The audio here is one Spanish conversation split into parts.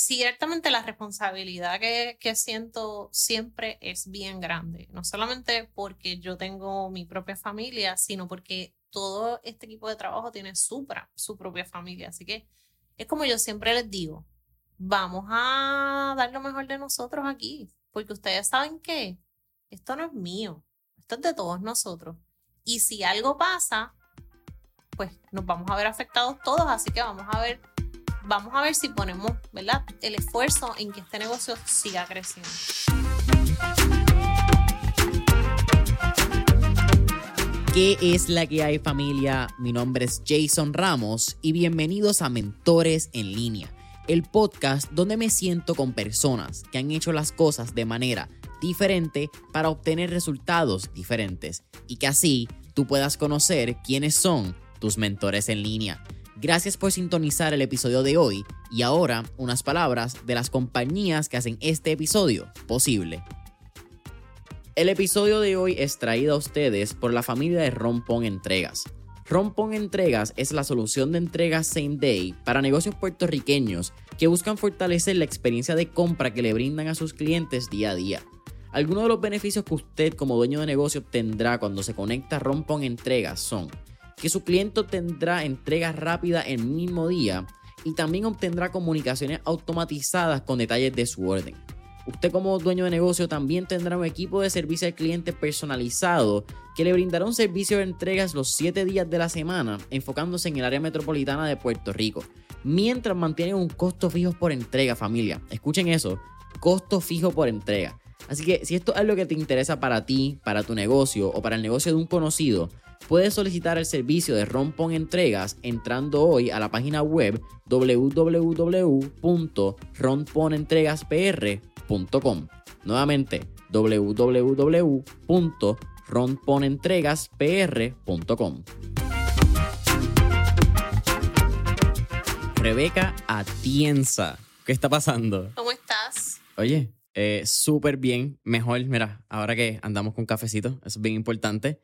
ciertamente la responsabilidad que, que, siento siempre es bien grande, no solamente porque yo tengo mi propia familia, sino porque todo este equipo de trabajo tiene su, su propia familia. Así que es como yo siempre les digo, vamos a dar lo mejor de nosotros aquí, porque ustedes saben que esto no es mío, esto es de todos nosotros. Y si algo pasa, pues nos vamos a ver afectados todos, así que vamos a ver vamos a ver si ponemos, ¿verdad? El esfuerzo en que este negocio siga creciendo. ¿Qué es la que hay familia? Mi nombre es Jason Ramos y bienvenidos a Mentores en línea, el podcast donde me siento con personas que han hecho las cosas de manera diferente para obtener resultados diferentes y que así tú puedas conocer quiénes son tus mentores en línea. Gracias por sintonizar el episodio de hoy y ahora unas palabras de las compañías que hacen este episodio posible. El episodio de hoy es traído a ustedes por la familia de Rompón Entregas. Rompón Entregas es la solución de entregas same day para negocios puertorriqueños que buscan fortalecer la experiencia de compra que le brindan a sus clientes día a día. Algunos de los beneficios que usted como dueño de negocio obtendrá cuando se conecta a Rompón Entregas son que su cliente tendrá entrega rápida el mismo día y también obtendrá comunicaciones automatizadas con detalles de su orden. Usted como dueño de negocio también tendrá un equipo de servicio al cliente personalizado que le brindará un servicio de entregas los 7 días de la semana enfocándose en el área metropolitana de Puerto Rico, mientras mantiene un costo fijo por entrega familia. Escuchen eso, costo fijo por entrega. Así que si esto es lo que te interesa para ti, para tu negocio o para el negocio de un conocido, Puedes solicitar el servicio de Rompon Entregas entrando hoy a la página web www.romponentregaspr.com. Nuevamente, www.romponentregaspr.com. Rebeca Atienza, ¿qué está pasando? ¿Cómo estás? Oye, eh, súper bien, mejor, mira, ahora que andamos con cafecito, eso es bien importante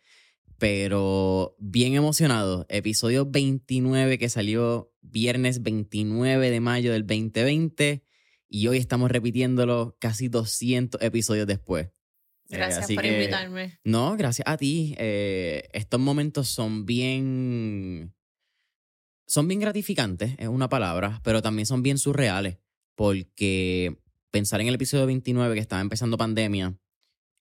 pero bien emocionado. Episodio 29 que salió viernes 29 de mayo del 2020 y hoy estamos repitiéndolo casi 200 episodios después. Eh, gracias por invitarme. No, gracias a ti. Eh, estos momentos son bien... Son bien gratificantes, es una palabra, pero también son bien surreales, porque pensar en el episodio 29 que estaba empezando pandemia,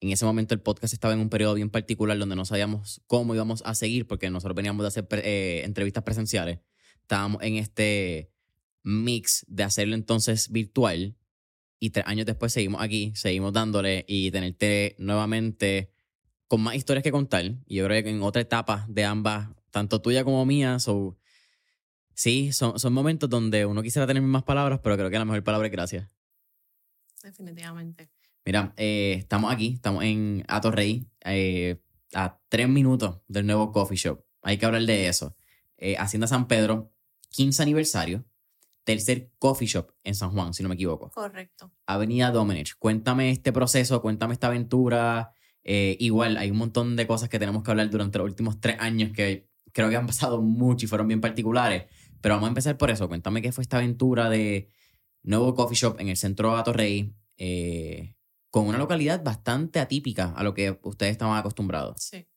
en ese momento el podcast estaba en un periodo bien particular donde no sabíamos cómo íbamos a seguir porque nosotros veníamos de hacer eh, entrevistas presenciales. Estábamos en este mix de hacerlo entonces virtual y tres años después seguimos aquí, seguimos dándole y tenerte nuevamente con más historias que contar. Y yo creo que en otra etapa de ambas, tanto tuya como mía, so, sí, son, son momentos donde uno quisiera tener más palabras, pero creo que la mejor palabra es gracias. Definitivamente. Mira, eh, estamos aquí, estamos en Atorrey, eh, a tres minutos del nuevo coffee shop. Hay que hablar de eso. Eh, Hacienda San Pedro, 15 aniversario, tercer coffee shop en San Juan, si no me equivoco. Correcto. Avenida Domenech. Cuéntame este proceso, cuéntame esta aventura. igual, hay un montón de cosas que tenemos que hablar durante los últimos tres años que creo que han pasado mucho y fueron bien particulares. Pero vamos a empezar por eso. Cuéntame qué fue esta aventura de nuevo coffee shop en el centro de Atorrey. Eh, con una localidad bastante atípica a lo que ustedes estaban acostumbrados. Sí.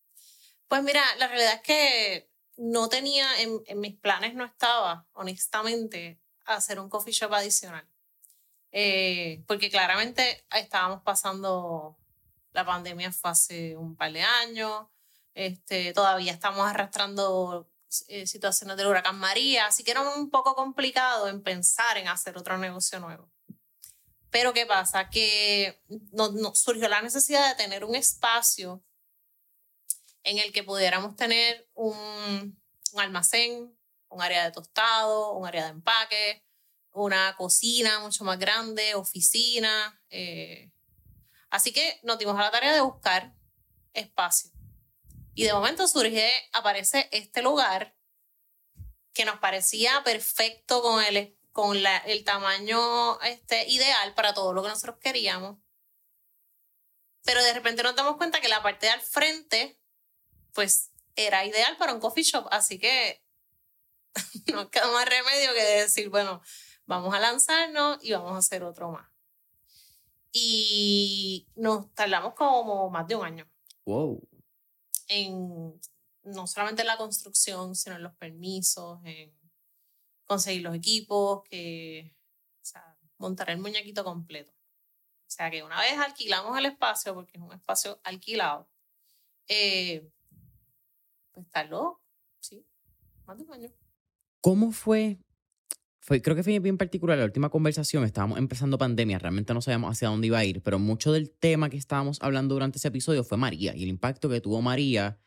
Pues mira, la realidad es que no tenía, en, mis planes no estaba, honestamente, hacer un coffee shop adicional. Eh, porque claramente estábamos pasando la pandemia fue hace un par de años, este, todavía estamos arrastrando eh, situaciones del huracán María, así que era un poco complicado en pensar en hacer otro negocio nuevo. Pero ¿qué pasa? Que nos, surgió la necesidad de tener un espacio en el que pudiéramos tener un, almacén, un área de tostado, un área de empaque, una cocina mucho más grande, oficina. Eh. Así que nos dimos a la tarea de buscar espacio. Y de momento surge, aparece este lugar que nos parecía perfecto con el, con la, el tamaño este, ideal para todo lo que nosotros queríamos. Pero de repente nos damos cuenta que la parte de al frente, pues, era ideal para un coffee shop. Así que no queda más remedio que decir, bueno, vamos a lanzarnos y vamos a hacer otro más. Y nos tardamos como más de un año. Wow. En no solamente en la construcción, sino en los permisos, en conseguir los equipos, que, o sea, montar el muñequito completo. O sea que una vez alquilamos el espacio, porque es un espacio alquilado, eh, pues tardó, sí, más de un año. ¿Cómo fue? Fue, creo que fue bien particular la última conversación. Estábamos empezando pandemia, realmente no sabíamos hacia dónde iba a ir, pero mucho del tema que estábamos hablando durante ese episodio fue María y el impacto que tuvo María,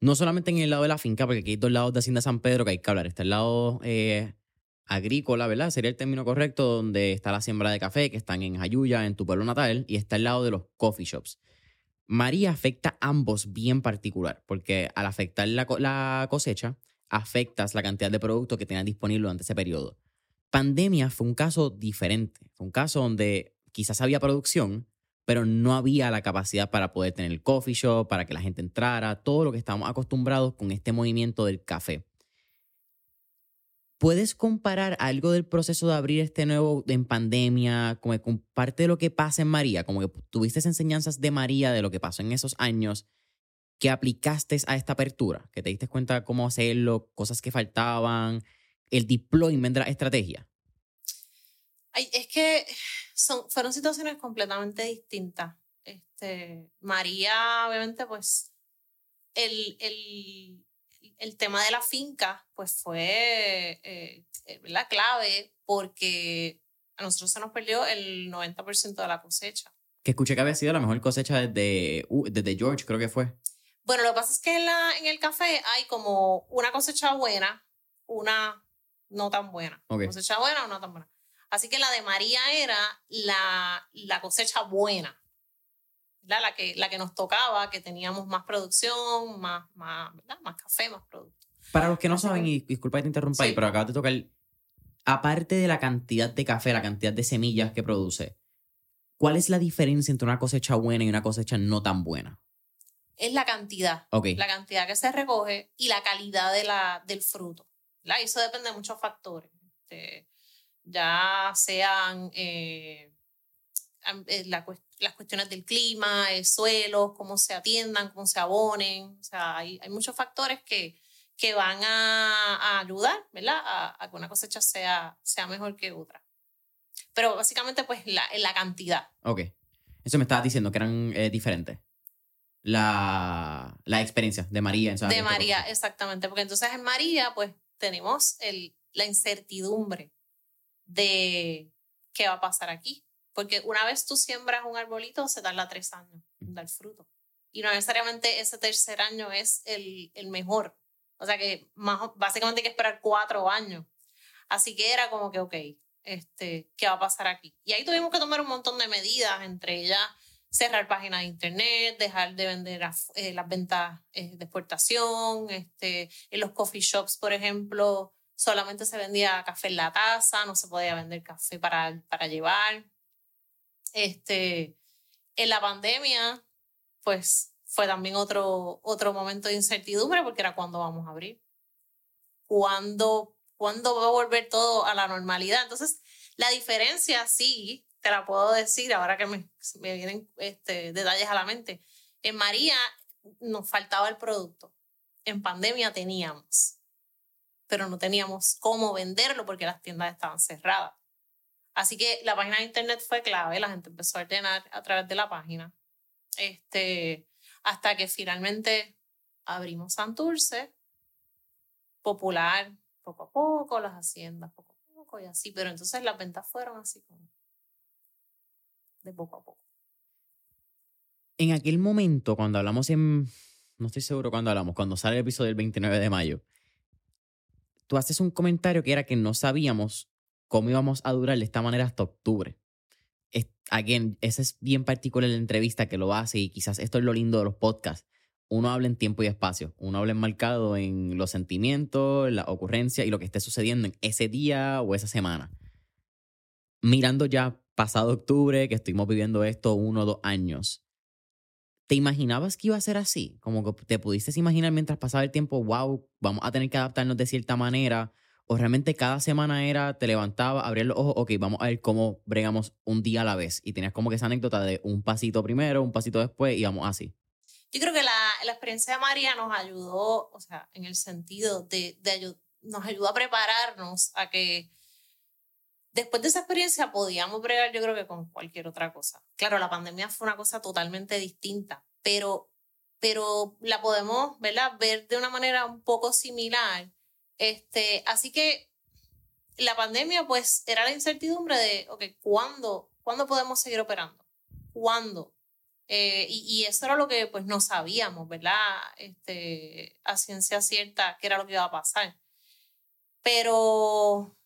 no solamente en el lado de la finca, porque aquí hay dos lados de Hacienda San Pedro que hay que hablar. Está el lado eh, agrícola, ¿verdad? Sería el término correcto, donde está la siembra de café, que están en Jayuya, en tu pueblo natal, y está el lado de los coffee shops. María afecta ambos bien particular, porque al afectar la, la cosecha, afectas la cantidad de productos que tenías disponible durante ese periodo. Pandemia fue un caso diferente. Fue un caso donde quizás había producción, pero no había la capacidad para poder tener el coffee shop, para que la gente entrara, todo lo que estábamos acostumbrados con este movimiento del café. ¿Puedes comparar algo del proceso de abrir este nuevo en pandemia, como con parte de lo que pasa en María, como que tuviste enseñanzas de María de lo que pasó en esos años que aplicaste a esta apertura, que te diste cuenta cómo hacerlo, cosas que faltaban, el deployment de la estrategia? Ay, es que son, fueron situaciones completamente distintas. Este, María, obviamente, pues el, el, el tema de la finca, pues fue eh, la clave porque a nosotros se nos perdió el 90% de la cosecha. Que escuché que había sido la mejor cosecha desde, desde George, creo que fue. Bueno, lo que pasa es que en, la, en el café hay como una cosecha buena, una no tan buena. Cosecha buena o no tan buena. Así que la de María era la, la cosecha buena, La, que, la que nos tocaba, que teníamos más producción, más, más, más café, más producto. Para los que no saben, y disculpa que te interrumpa ahí, pero acabas de tocar, aparte de la cantidad de café, la cantidad de semillas que produce, ¿cuál es la diferencia entre una cosecha buena y una cosecha no tan buena? Es la cantidad. La cantidad que se recoge y la calidad de la, del fruto. Y eso depende de muchos factores. Este, ya sean eh, eh, las cuestiones del clima, el suelo, cómo se atiendan, cómo se abonen. O sea, hay, hay muchos factores que, que van a, ayudar, ¿verdad? A, que una cosecha sea, sea mejor que otra. Pero básicamente, pues, la, la cantidad. Ok. Eso me estabas diciendo que eran eh, diferentes. La, la experiencia de María. En de María, exactamente. Porque entonces en María, pues, tenemos el, la incertidumbre de qué va a pasar aquí. Porque una vez tú siembras un arbolito, se tarda tres años en dar fruto. Y no necesariamente ese tercer año es el, el mejor. O sea que más, básicamente hay que esperar cuatro años. Así que era como que, ok, este, ¿qué va a pasar aquí? Y ahí tuvimos que tomar un montón de medidas, entre ellas cerrar páginas de internet, dejar de vender eh, las ventas eh, de exportación, este, en los coffee shops, por ejemplo, solamente se vendía café en la taza, no se podía vender café para, para llevar. Este, en la pandemia, pues fue también otro, otro momento de incertidumbre porque era cuándo vamos a abrir, cuándo, cuándo va a volver todo a la normalidad. Entonces, la diferencia sí te la puedo decir ahora que me, vienen este, detalles a la mente. En María nos faltaba el producto. En pandemia teníamos, pero no teníamos cómo venderlo porque las tiendas estaban cerradas. Así que la página de internet fue clave, la gente empezó a ordenar a través de la página. Este, hasta que finalmente abrimos Santurce, popular, poco a poco, las haciendas poco a poco y así, pero entonces las ventas fueron así como de poco a poco. En aquel momento, cuando hablamos en, no estoy seguro cuándo hablamos, cuando sale el episodio del 29 de mayo, tú haces un comentario que era que no sabíamos cómo íbamos a durar de esta manera hasta octubre. again, ese es bien particular la entrevista que lo hace y quizás esto es lo lindo de los podcasts. Uno habla en tiempo y espacio, uno habla enmarcado en los sentimientos, la ocurrencia y lo que esté sucediendo en ese día o esa semana. Mirando ya pasado octubre, que estuvimos viviendo esto uno o dos años, ¿te imaginabas que iba a ser así? Como que te pudiste imaginar mientras pasaba el tiempo, wow, vamos a tener que adaptarnos de cierta manera, ¿O realmente cada semana era, te levantaba, abrías los ojos, ok, vamos a ver cómo bregamos un día a la vez? Y tenías como que esa anécdota de un pasito primero, un pasito después y vamos así. Yo creo que la, la experiencia de María nos ayudó, o sea, en el sentido de, de nos ayudó a prepararnos a que después de esa experiencia podíamos bregar, yo creo que con cualquier otra cosa. Claro, la pandemia fue una cosa totalmente distinta, pero, pero la podemos ¿verdad? ver de una manera un poco similar este, así que la pandemia, pues, era la incertidumbre de, ok, ¿cuándo, ¿cuándo podemos seguir operando? ¿Cuándo? Eh, y, eso era lo que, pues, no sabíamos, ¿verdad? Este, a ciencia cierta, qué era lo que iba a pasar. Pero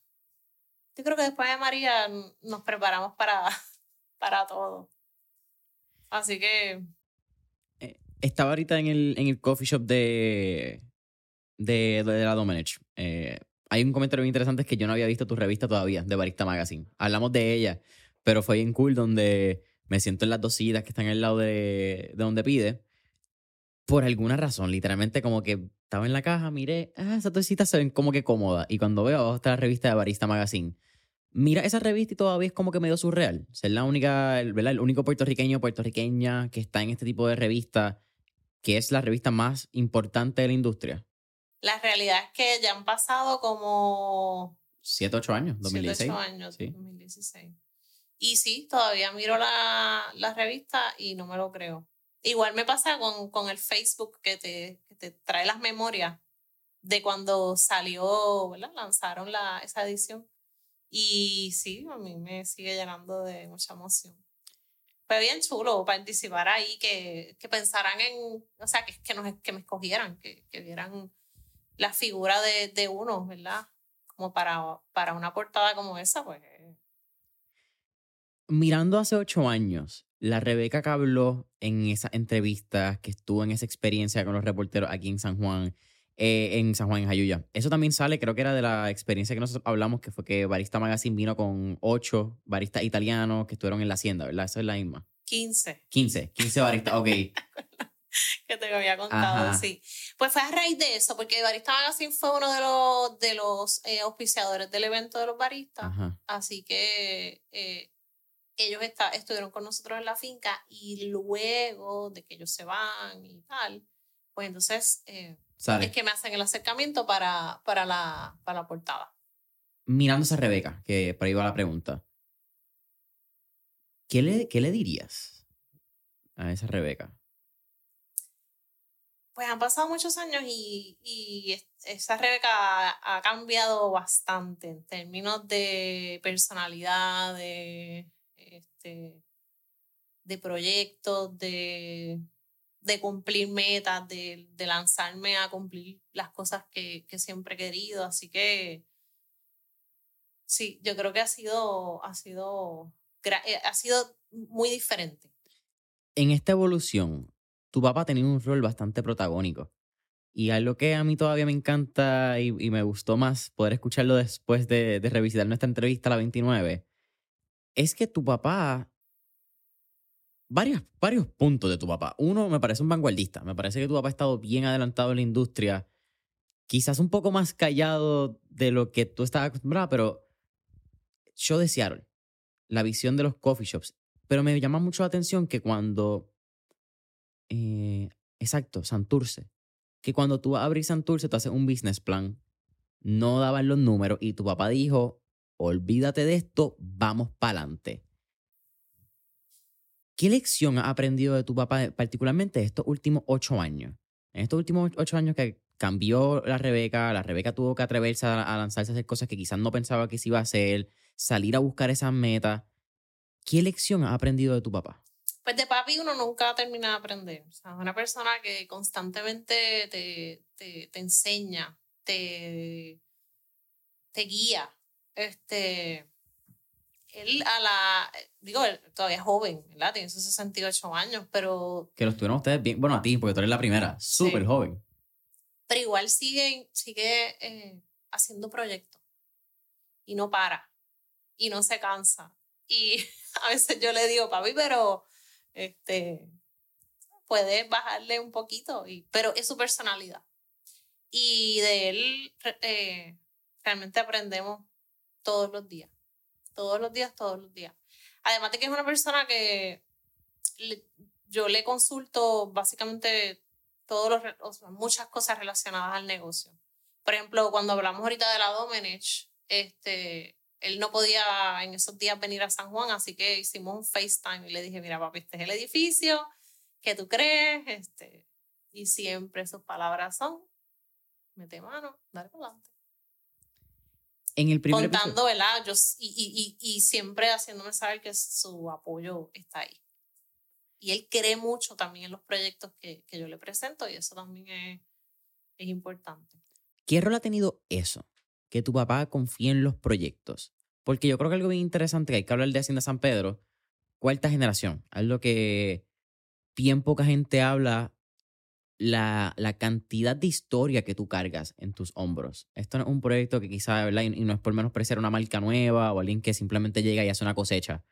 yo creo que después de María nos preparamos para, para todo. Así que... Eh, estaba ahorita en el, en el coffee shop de, de, de la Domenech. Eh, hay un comentario muy interesante es que yo no había visto tu revista todavía, de Barista Magazine. Hablamos de ella, pero fue bien cool donde me siento en las dos sillas que están al lado de, de donde pide. Por alguna razón, literalmente como que estaba en la caja, miré, ah, esas dos se ven como que cómodas. Y cuando veo abajo está la revista de Barista Magazine. Mira esa revista y todavía es como que medio surreal. Ser la única, ¿verdad? El único puertorriqueño puertorriqueña que está en este tipo de revista, que es la revista más importante de la industria. La realidad es que ya han pasado como... Siete, ocho años, 2016. Siete, ocho años, 2016. Y sí, todavía miro la, la, revista y no me lo creo. Igual me pasa con, con el Facebook que te, que te trae las memorias de cuando salió, ¿verdad? Lanzaron la, esa edición. Y sí, a mí me sigue llenando de mucha emoción. Fue bien chulo participar ahí, que, que pensaran en, o sea, que, que, nos, que me escogieran, que, que vieran la figura de, de uno, ¿verdad? Como para, para una portada como esa, pues. Eh. Mirando hace ocho años, la Rebeca que habló en esa entrevista, que estuvo en esa experiencia con los reporteros aquí en San Juan, eh, en San Juan, en Jayuya. Eso también sale, creo que era de la experiencia que nosotros hablamos, que fue que Barista Magazine vino con ocho baristas italianos que estuvieron en la hacienda, ¿verdad? Esa es la misma. 15. 15, 15 baristas, ok. que te había contado, sí. Pues fue a raíz de eso, porque Barista Magazine fue uno de los, de los eh, auspiciadores del evento de los baristas. Así que eh, ellos está, estuvieron con nosotros en la finca y luego de que ellos se van y tal, pues entonces eh, es que me hacen el acercamiento para, para, la, para la portada. Mirándose a Rebeca, que por ahí va la pregunta. ¿Qué le, qué le dirías a esa Rebeca? Pues han pasado muchos años y, y esa Rebeca ha, cambiado bastante en términos de personalidad, de, este, de proyectos, de, de cumplir metas, de, de, lanzarme a cumplir las cosas que, que, siempre he querido. Así que sí, yo creo que ha sido, ha sido, eh, ha sido muy diferente. En esta evolución, tu papá tenía un rol bastante protagónico. Y algo que a mí todavía me encanta y, me gustó más poder escucharlo después de, revisitar nuestra entrevista, la 29, es que tu papá, varios, varios puntos de tu papá. Uno, me parece un vanguardista. Me parece que tu papá ha estado bien adelantado en la industria. Quizás un poco más callado de lo que tú estabas acostumbrado, pero yo de Seattle, la visión de los coffee shops. Pero me llama mucho la atención que cuando eh, exacto, Santurce. Que cuando tú abres Santurce, tú haces un business plan, no daban los números y tu papá dijo, olvídate de esto, vamos para adelante. ¿Qué lección has aprendido de tu papá, particularmente estos últimos ocho años? En estos últimos ocho años que cambió la Rebeca, la Rebeca tuvo que atreverse a, lanzarse a hacer cosas que quizás no pensaba que se iba a hacer, salir a buscar esas metas. ¿Qué lección has aprendido de tu papá? Pues de papi uno nunca termina de aprender. O sea, es una persona que constantemente te, te, te enseña, te, te guía. Este, él a la, digo, él todavía es joven, ¿verdad? Tiene sus 68 años, pero... Que los tuvieron ustedes bien, bueno, a ti, porque tú eres la primera, súper joven. Pero igual sigue, sigue eh, haciendo proyectos y no para y no se cansa. Y a veces yo le digo, papi, pero este, puede bajarle un poquito, y, pero es su personalidad. Y de él, eh, realmente aprendemos todos los días, todos los días, todos los días. Además de que es una persona que yo le consulto básicamente todos los, muchas cosas relacionadas al negocio. Por ejemplo, cuando hablamos ahorita de la Domenech, este, él no podía en esos días venir a San Juan, así que hicimos un FaceTime y le dije, mira papi, este es el edificio, ¿qué tú crees? Este, y siempre sus palabras son, mete mano, dale adelante. En el primer Contando, ¿verdad? Yo, y, y, y, siempre haciéndome saber que su apoyo está ahí. Y él cree mucho también en los proyectos que, que yo le presento y eso también es, es importante. ¿Qué rol ha tenido eso? Que tu papá confíe en los proyectos. Porque yo creo que algo bien interesante que hay que hablar de Hacienda San Pedro, cuarta generación, algo que bien poca gente habla la, la, cantidad de historia que tú cargas en tus hombros. Esto no es un proyecto que quizá, ¿verdad? Y, no es por menos parecer una marca nueva o alguien que simplemente llega y hace una cosecha.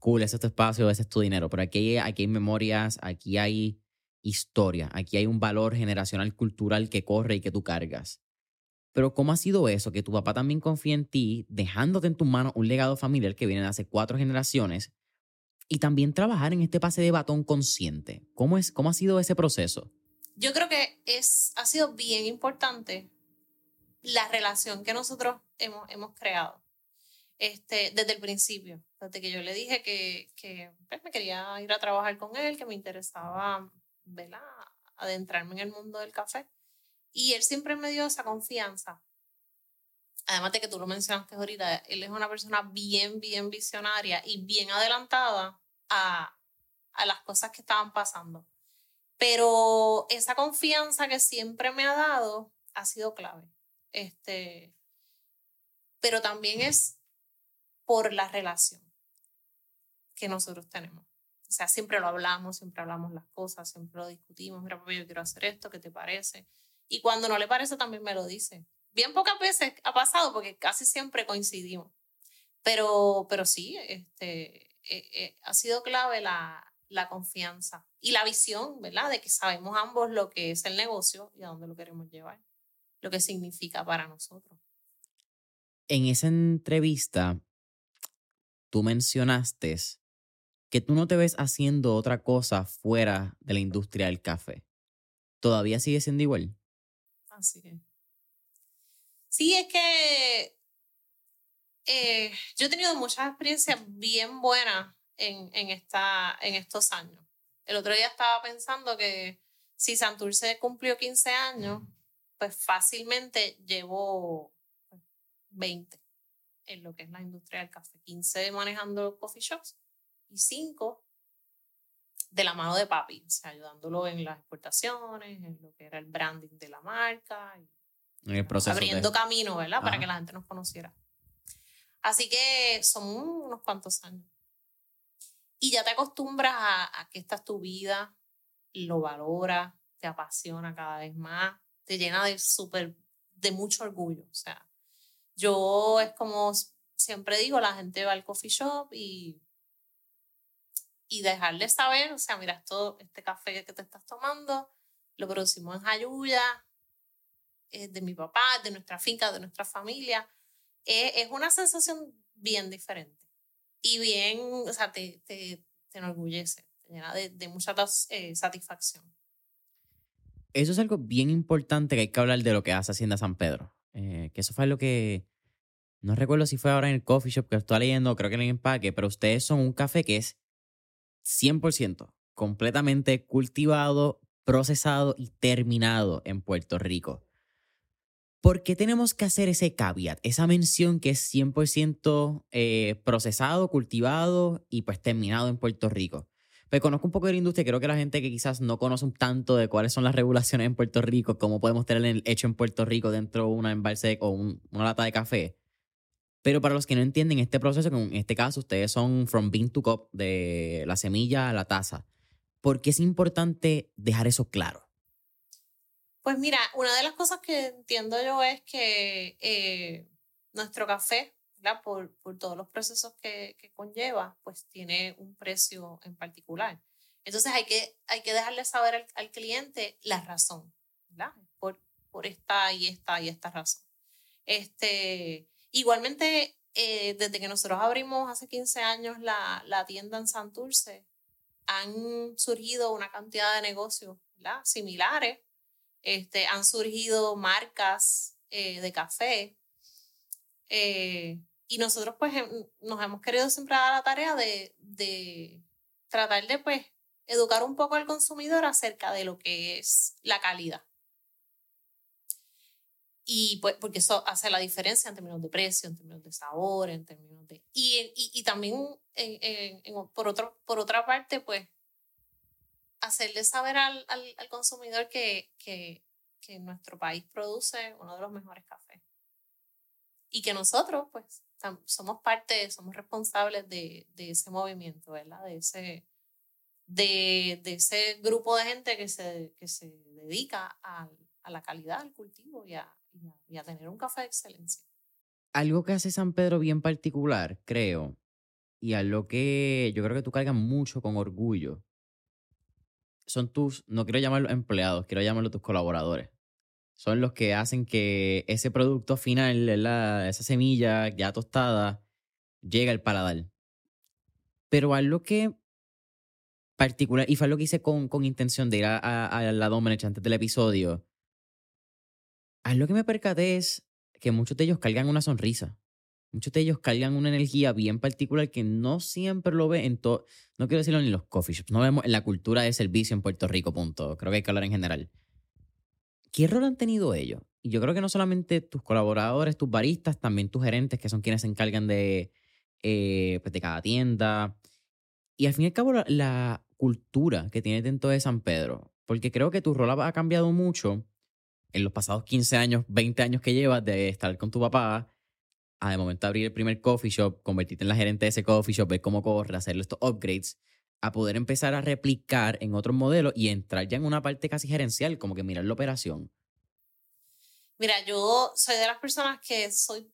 Cool, ese es tu espacio, ese es tu dinero. Pero aquí, aquí hay memorias, aquí hay historia, aquí hay un valor generacional cultural que corre y que tú cargas. Pero ¿cómo ha sido eso? Que tu papá también confía en ti, dejándote en tus manos un legado familiar que viene de hace cuatro generaciones y también trabajar en este pase de batón consciente. ¿Cómo, es, cómo ha sido ese proceso? yo creo que es, ha sido bien importante la relación que nosotros hemos, hemos creado este, desde el principio, desde que yo le dije que, que pues, me quería ir a trabajar con él, que me interesaba ¿verdad? adentrarme en el mundo del café. Y él siempre me dio esa confianza. Además de que tú lo mencionaste ahorita, él es una persona bien, bien visionaria y bien adelantada a, a las cosas que estaban pasando. Pero esa confianza que siempre me ha dado ha sido clave. Este, pero también es por la relación que nosotros tenemos. O sea, siempre lo hablamos, siempre hablamos las cosas, siempre lo discutimos. Mira, papi, yo quiero hacer esto, ¿qué te parece? Y cuando no le parece, también me lo dice. Bien pocas veces ha pasado porque casi siempre coincidimos. Pero, pero sí, este, eh, eh, ha sido clave la, la confianza y la visión, ¿verdad? De que sabemos ambos lo que es el negocio y a dónde lo queremos llevar, lo que significa para nosotros. En esa entrevista, tú mencionaste que tú no te ves haciendo otra cosa fuera de la industria del café. ¿Todavía sigue siendo igual? Así es. Sí, es que eh, yo he tenido muchas experiencias bien buenas en, en, esta, en estos años. El otro día estaba pensando que si Santurce cumplió 15 años, pues fácilmente llevo 20 en lo que es la industria del café. 15 manejando coffee shops y 5 de la mano de papi, o sea, ayudándolo en las exportaciones, en lo que era el branding de la marca. Y el proceso abriendo camino, ¿verdad? Para que la gente nos conociera. Así que son unos cuantos años. Y ya te acostumbras a, que esta es tu vida, lo valoras, te apasiona cada vez más, te llena de súper, de mucho orgullo. O sea, yo es como siempre digo, la gente va al coffee shop y, y dejarle saber, o sea, mira, esto, este café que te estás tomando, lo producimos en Jayuya, es de mi papá, de nuestra finca, de nuestra familia. es una sensación bien diferente y bien, o sea, te, te, te enorgullece, te llena de, de mucha eh, satisfacción. Eso es algo bien importante que hay que hablar de lo que hace Hacienda San Pedro. Eh, que eso fue lo que, no recuerdo si fue ahora en el coffee shop que estoy leyendo, creo que en el empaque, pero ustedes son un café que es 100% completamente cultivado, procesado y terminado en Puerto Rico. ¿Por qué tenemos que hacer ese caveat, esa mención que es 100% eh, procesado, cultivado y pues terminado en Puerto Rico? Pues conozco un poco de la industria, creo que la gente que quizás no conoce un tanto de cuáles son las regulaciones en Puerto Rico, cómo podemos tener el hecho en Puerto Rico dentro de una embalse o una lata de café. Pero para los que no entienden este proceso, en este caso ustedes son from bean to cup, de la semilla a la taza, ¿por qué es importante dejar eso claro? Pues mira, una de las cosas que entiendo yo es que eh, nuestro café, Por, por, todos los procesos que, que, conlleva, pues tiene un precio en particular. Entonces hay que, hay que dejarle saber al, al cliente la razón, ¿verdad? Por, por esta y esta y esta razón. Este, igualmente, eh, desde que nosotros abrimos hace 15 años la, tienda en Santurce, han surgido una cantidad de negocios similares. Este, han surgido marcas eh, de café. Eh, y nosotros pues em, nos hemos querido siempre dar la tarea de, de tratar de pues educar un poco al consumidor acerca de lo que es la calidad. Y pues, porque eso hace la diferencia en términos de precio, en términos de sabor, en términos de... Y, y, y también, en, en, por, otro, por otra parte, pues, hacerle saber al, al, al consumidor que, que, que, nuestro país produce uno de los mejores cafés. Y que nosotros, pues, somos parte, somos responsables de, de ese movimiento, ¿verdad? De ese, de, de, ese grupo de gente que se, que se dedica a, a la calidad, al cultivo y a, y a, tener un café de excelencia. Algo que hace San Pedro bien particular, creo, y algo que yo creo que tú cargas mucho con orgullo, son tus, no quiero llamarlos empleados, quiero llamarlos tus colaboradores. Son los que hacen que ese producto final, esa semilla ya tostada, llegue al paladar. Pero algo que particular, y fue algo que hice con, con intención de ir a, a, a la Domenech antes del episodio, lo que me percaté es que muchos de ellos cargan una sonrisa. Muchos de ellos cargan una energía bien particular que no siempre lo ve en todo. No quiero decirlo ni en los coffee shops. No vemos en la cultura de servicio en Puerto Rico, punto. Creo que hay que hablar en general. ¿Qué rol han tenido ellos? Y yo creo que no solamente tus colaboradores, tus baristas, también tus gerentes, que son quienes se encargan de, eh, pues de cada tienda. Y al fin y al cabo, la, la cultura que tiene dentro de San Pedro. Porque creo que tu rol ha cambiado mucho en los pasados 15 años, 20 años que llevas de estar con tu papá, a de momento abrir el primer coffee shop, convertirte en la gerente de ese coffee shop, ver cómo corre, hacerle estos upgrades, a poder empezar a replicar en otros modelos y entrar ya en una parte casi gerencial, como que mirar la operación. Mira, yo soy de las personas que soy,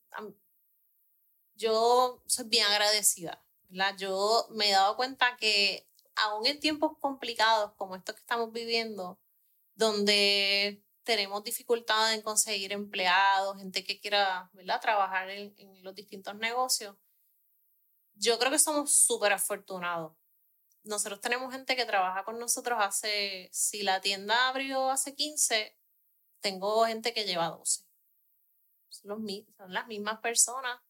yo soy bien agradecida, ¿verdad? Yo me he dado cuenta que aún en tiempos complicados como estos que estamos viviendo, donde tenemos dificultad en conseguir empleados, gente que quiera ¿verdad? trabajar en, los distintos negocios, yo creo que somos súper afortunados. Nosotros tenemos gente que trabaja con nosotros hace, si la tienda abrió hace 15, tengo gente que lleva 12. Son, las mismas personas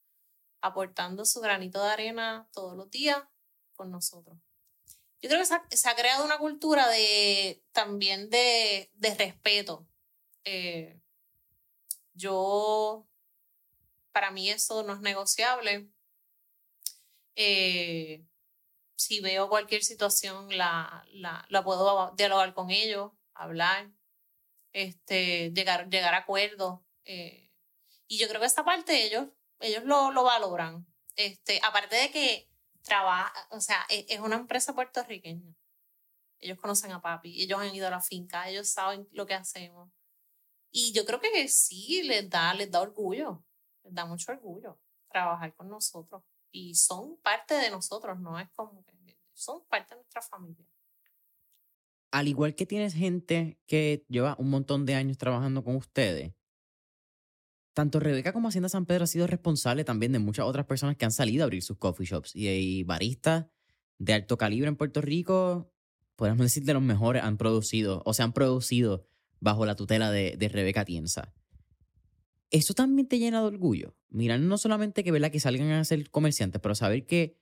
aportando su granito de arena todos los días con nosotros. Yo creo que se ha, creado una cultura de, también de respeto eh, yo, para mí eso no es negociable. Eh, si veo cualquier situación, la, la, la, puedo dialogar con ellos, hablar, este, llegar, llegar a acuerdos. Eh, y yo creo que esta parte ellos, ellos lo, lo valoran. Este, aparte de que trabaja, o sea, es, es una empresa puertorriqueña. Ellos conocen a papi, ellos han ido a la finca, ellos saben lo que hacemos. Y yo creo que sí, les da, les da orgullo, les da mucho orgullo trabajar con nosotros. Y son parte de nosotros, no es como que son parte de nuestra familia. Al igual que tienes gente que lleva un montón de años trabajando con ustedes, tanto Rebeca como Hacienda San Pedro ha sido responsable también de muchas otras personas que han salido a abrir sus coffee shops. Y, y baristas de alto calibre en Puerto Rico, podemos decir de los mejores, han producido o se han producido bajo la tutela de, de Rebeca Tienza. Eso también te llena de orgullo. Mirar no solamente que, ¿verdad? que salgan a ser comerciantes, pero saber que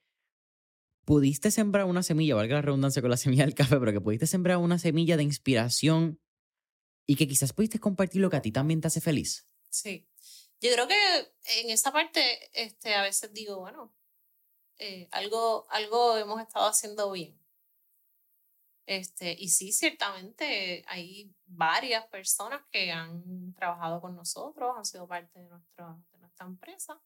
pudiste sembrar una semilla, valga la redundancia con la semilla del café, pero que pudiste sembrar una semilla de inspiración y que quizás pudiste compartir lo que a ti también te hace feliz. Sí. Yo creo que en esa parte este, a veces digo, bueno, eh, algo, algo hemos estado haciendo bien. Este, y sí, ciertamente hay varias personas que han trabajado con nosotros, han sido parte de, nuestro, de nuestra empresa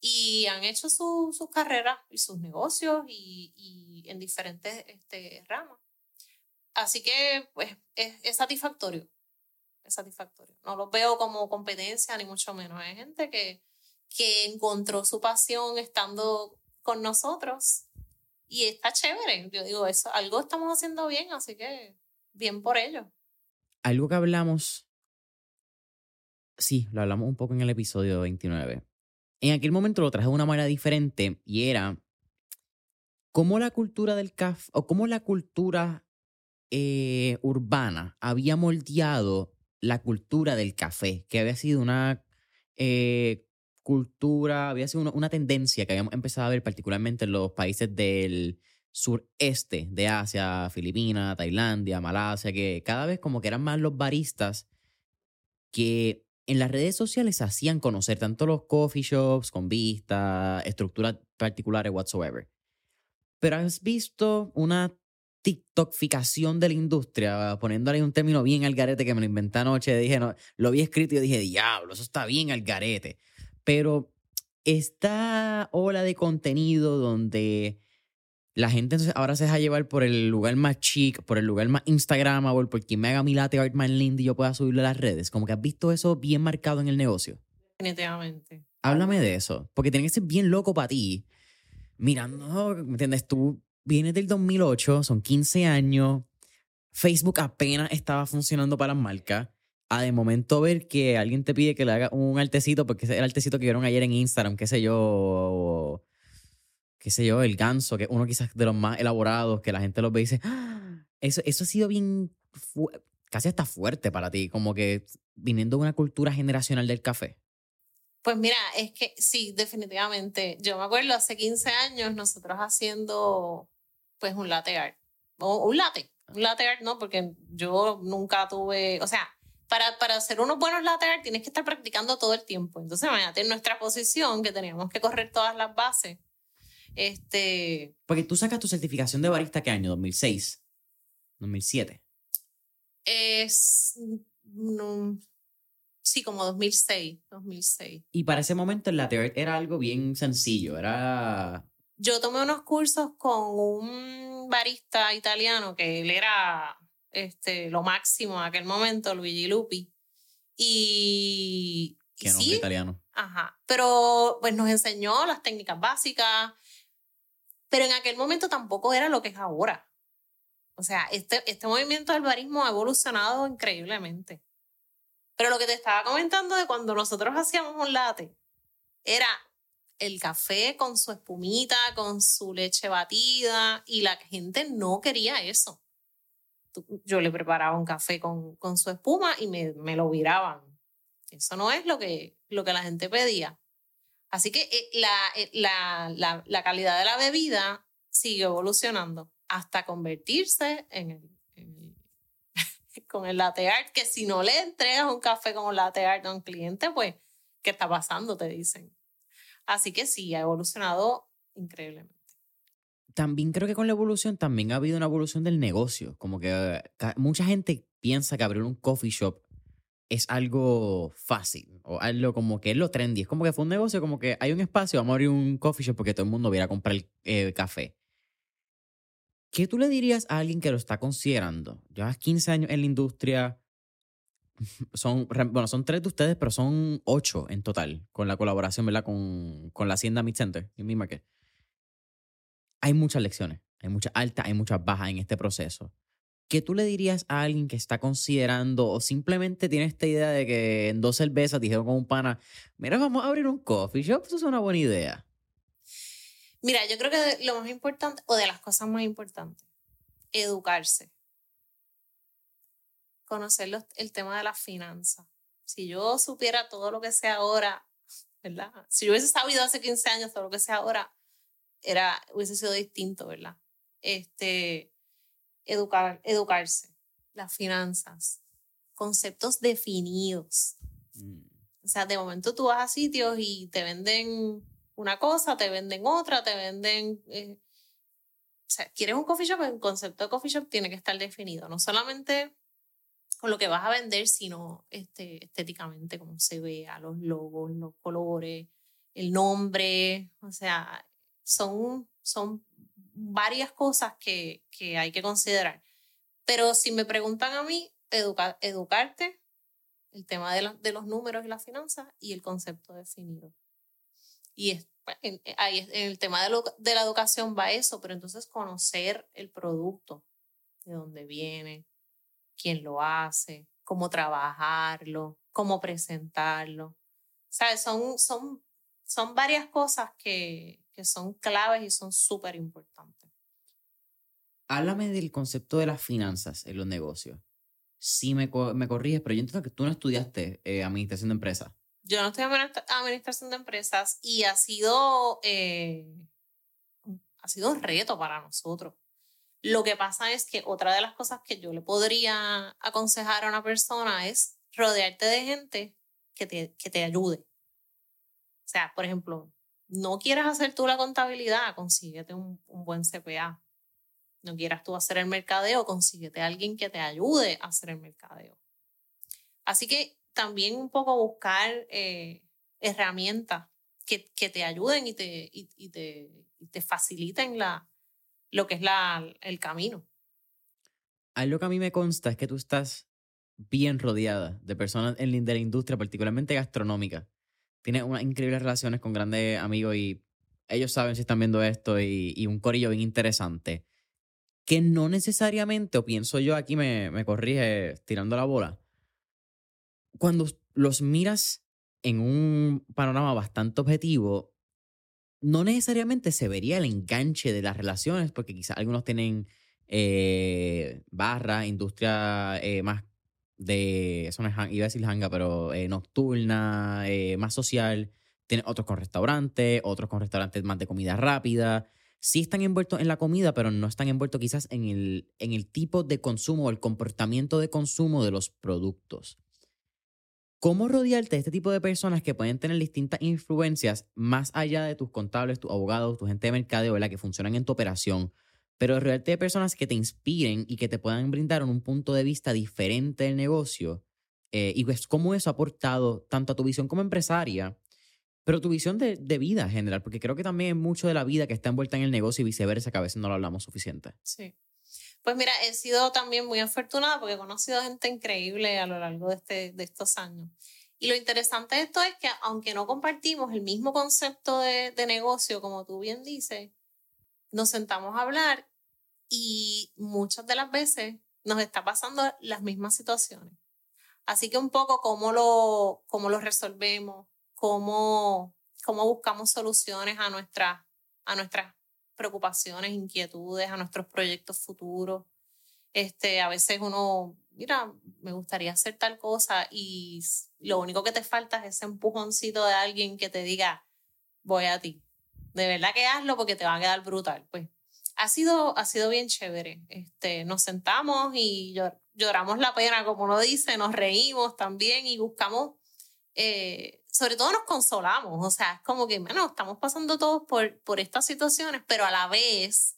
y han hecho sus carreras y sus negocios y, y en diferentes este, ramas. Así que pues es, es, satisfactorio, es satisfactorio. No los veo como competencia ni mucho menos. Hay gente que, que encontró su pasión estando con nosotros y está chévere. Yo digo, eso, algo estamos haciendo bien, así que bien por ello. Algo que hablamos sí, lo hablamos un poco en el episodio 29. En aquel momento lo traje de una manera diferente y era cómo la cultura del café, o cómo la cultura eh, urbana había moldeado la cultura del café, que había sido una eh, cultura, había sido una, tendencia que habíamos empezado a ver particularmente en los países del sureste de Asia, Filipinas, Tailandia, Malasia, que cada vez como que eran más los baristas que en las redes sociales hacían conocer tanto los coffee shops con vistas, estructuras particulares, whatsoever. Pero has visto una TikTokificación de la industria, poniéndole un término bien al garete que me lo inventé anoche. Dije, no, lo vi escrito y dije, diablo, eso está bien al garete. Pero esta ola de contenido donde la gente ahora se deja llevar por el lugar más chic, por el lugar más Instagramable, por quien me haga mi latte art más lindo y yo pueda subirlo a las redes. Como que has visto eso bien marcado en el negocio. Definitivamente. Háblame de eso, porque tiene que ser bien loco para ti. Mirando, ¿me entiendes? Tú vienes del 2008, son 15 años, Facebook apenas estaba funcionando para las marcas. A de momento ver que alguien te pide que le haga un artecito, porque es el artecito que vieron ayer en Instagram, qué sé yo, qué sé yo, el ganso, que uno quizás de los más elaborados, que la gente los ve y dice, ¡Ah! eso, eso ha sido bien, casi hasta fuerte para ti, como que viniendo de una cultura generacional del café. Pues mira, es que sí, definitivamente. Yo me acuerdo hace 15 años nosotros haciendo pues un latte art. O un latte. Un latte art no, porque yo nunca tuve, o sea, para, para hacer unos buenos latte art tienes que estar practicando todo el tiempo. Entonces, imagínate en nuestra posición que teníamos que correr todas las bases. Este. Porque tú sacas tu certificación de barista, ¿qué año? ¿2006? ¿2007? Es. No, sí, como 2006, 2006. Y para ese momento el latte era algo bien sencillo, era yo tomé unos cursos con un barista italiano que él era este, lo máximo en aquel momento, Luigi Lupi. Y. Qué nombre italiano. Ajá. Pero pues nos enseñó las técnicas básicas. Pero en aquel momento tampoco era lo que es ahora. O sea, este, este movimiento del barismo ha evolucionado increíblemente. Pero lo que te estaba comentando de cuando nosotros hacíamos un latte era el café con su espumita, con su leche batida, y la gente no quería eso. Yo le preparaba un café con, con su espuma y me, me, lo viraban. Eso no es lo que, lo que la gente pedía. Así que eh, la, eh, la, la, la calidad de la bebida sigue evolucionando hasta convertirse en el, con el latte art, que si no le entregas un café como latte art a un cliente, pues, ¿qué está pasando? Te dicen. Así que sí, ha evolucionado increíblemente. También creo que con la evolución también ha habido una evolución del negocio. Como que mucha gente piensa que abrir un coffee shop es algo fácil o algo como que es lo trendy. Es como que fue un negocio, como que hay un espacio, vamos a abrir un coffee shop porque todo el mundo viene a comprar el café. ¿Qué tú le dirías a alguien que lo está considerando? Llevas 15 años en la industria, son, bueno, son tres de ustedes, pero son ocho en total con la colaboración, ¿verdad? Con, con la Hacienda Mid Center y Mi Market. Hay muchas lecciones, hay muchas altas, hay muchas bajas en este proceso. ¿Qué tú le dirías a alguien que está considerando o simplemente tiene esta idea de que en dos cervezas dijeron con un pana, mira, vamos a abrir un coffee shop? Eso es una buena idea. Mira, yo creo que lo más importante, o de las cosas más importantes, educarse conocer el tema de las finanzas. Si yo supiera todo lo que sé ahora, ¿verdad? Si yo hubiese sabido hace 15 años todo lo que sé ahora, era, hubiese sido distinto, ¿verdad? Este, educar, educarse, las finanzas, conceptos definidos. Mm. O sea, de momento tú vas a sitios y te venden una cosa, te venden otra, te venden... Eh, o sea, quieres un coffee shop, el concepto de coffee shop tiene que estar definido, no solamente con lo que vas a vender, sino este, estéticamente, cómo se vea, los logos, los colores, el nombre, o sea, son, son varias cosas que, que hay que considerar. Pero si me preguntan a mí, educarte, el tema de, de, los números y las finanzas y el concepto definido. Y es, en, en, el tema de, lo, de la educación va eso, pero entonces conocer el producto, de dónde viene, quién lo hace, cómo trabajarlo, cómo presentarlo. ¿Sabes? Son, son, son varias cosas que, que son claves y son súper importantes. Háblame del concepto de las finanzas en los negocios. Sí me, me corriges, pero yo entiendo que tú no estudiaste eh, administración de empresas. Yo no estudié administración de empresas y ha sido, eh, ha sido un reto para nosotros. Lo que pasa es que otra de las cosas que yo le podría aconsejar a una persona es rodearte de gente que te, que te ayude. O sea, por ejemplo, no quieras hacer tú la contabilidad, consíguete un, buen CPA. No quieras tú hacer el mercadeo, consíguete a alguien que te ayude a hacer el mercadeo. Así que también un poco buscar eh, herramientas que, te ayuden y te, y te, y te faciliten la, lo que es la, el camino. Algo que a mí me consta es que tú estás bien rodeada de personas en de la industria, particularmente gastronómica. Tienes unas increíbles relaciones con grandes amigos y ellos saben si están viendo esto y, y un corillo bien interesante. Que no necesariamente, o pienso yo aquí me, me corrige tirando la bola, cuando los miras en un panorama bastante objetivo, no necesariamente se vería el enganche de las relaciones, porque quizás algunos tienen eh, barra, industria eh, más de, eso no es, iba a decir hanga, pero eh, nocturna, más social. Tienen otros con restaurantes, otros con restaurantes más de comida rápida. Sí están envueltos en la comida, pero no están envueltos quizás en el, en el tipo de consumo o el comportamiento de consumo de los productos. ¿Cómo rodearte de este tipo de personas que pueden tener distintas influencias más allá de tus contables, tus abogados, tu gente de mercadeo, que funcionan en tu operación? Pero rodearte de personas que te inspiren y que te puedan brindar un punto de vista diferente del negocio. Eh, y pues cómo eso ha aportado tanto a tu visión como empresaria, pero tu visión de, de, vida en general, porque creo que también hay mucho de la vida que está envuelta en el negocio y viceversa, que a veces no lo hablamos suficiente. Sí. Pues mira, he sido también muy afortunada porque he conocido gente increíble a lo largo de, este, de estos años. Y lo interesante de esto es que aunque no compartimos el mismo concepto de, de negocio, como tú bien dices, nos sentamos a hablar y muchas de las veces nos está pasando las mismas situaciones. Así que un poco cómo lo, cómo lo resolvemos, cómo, cómo buscamos soluciones a, nuestra, a nuestras preocupaciones, inquietudes, a nuestros proyectos futuros. Este, a veces uno, mira, me gustaría hacer tal cosa y lo único que te falta es ese empujoncito de alguien que te diga, voy a ti. De verdad que hazlo porque te va a quedar brutal. Pues ha sido, ha sido bien chévere. Este, nos sentamos y lloramos la pena, como uno dice, nos reímos también y buscamos eh, sobre todo nos consolamos, o sea, es como que, bueno, estamos pasando todos por, por estas situaciones, pero a la vez,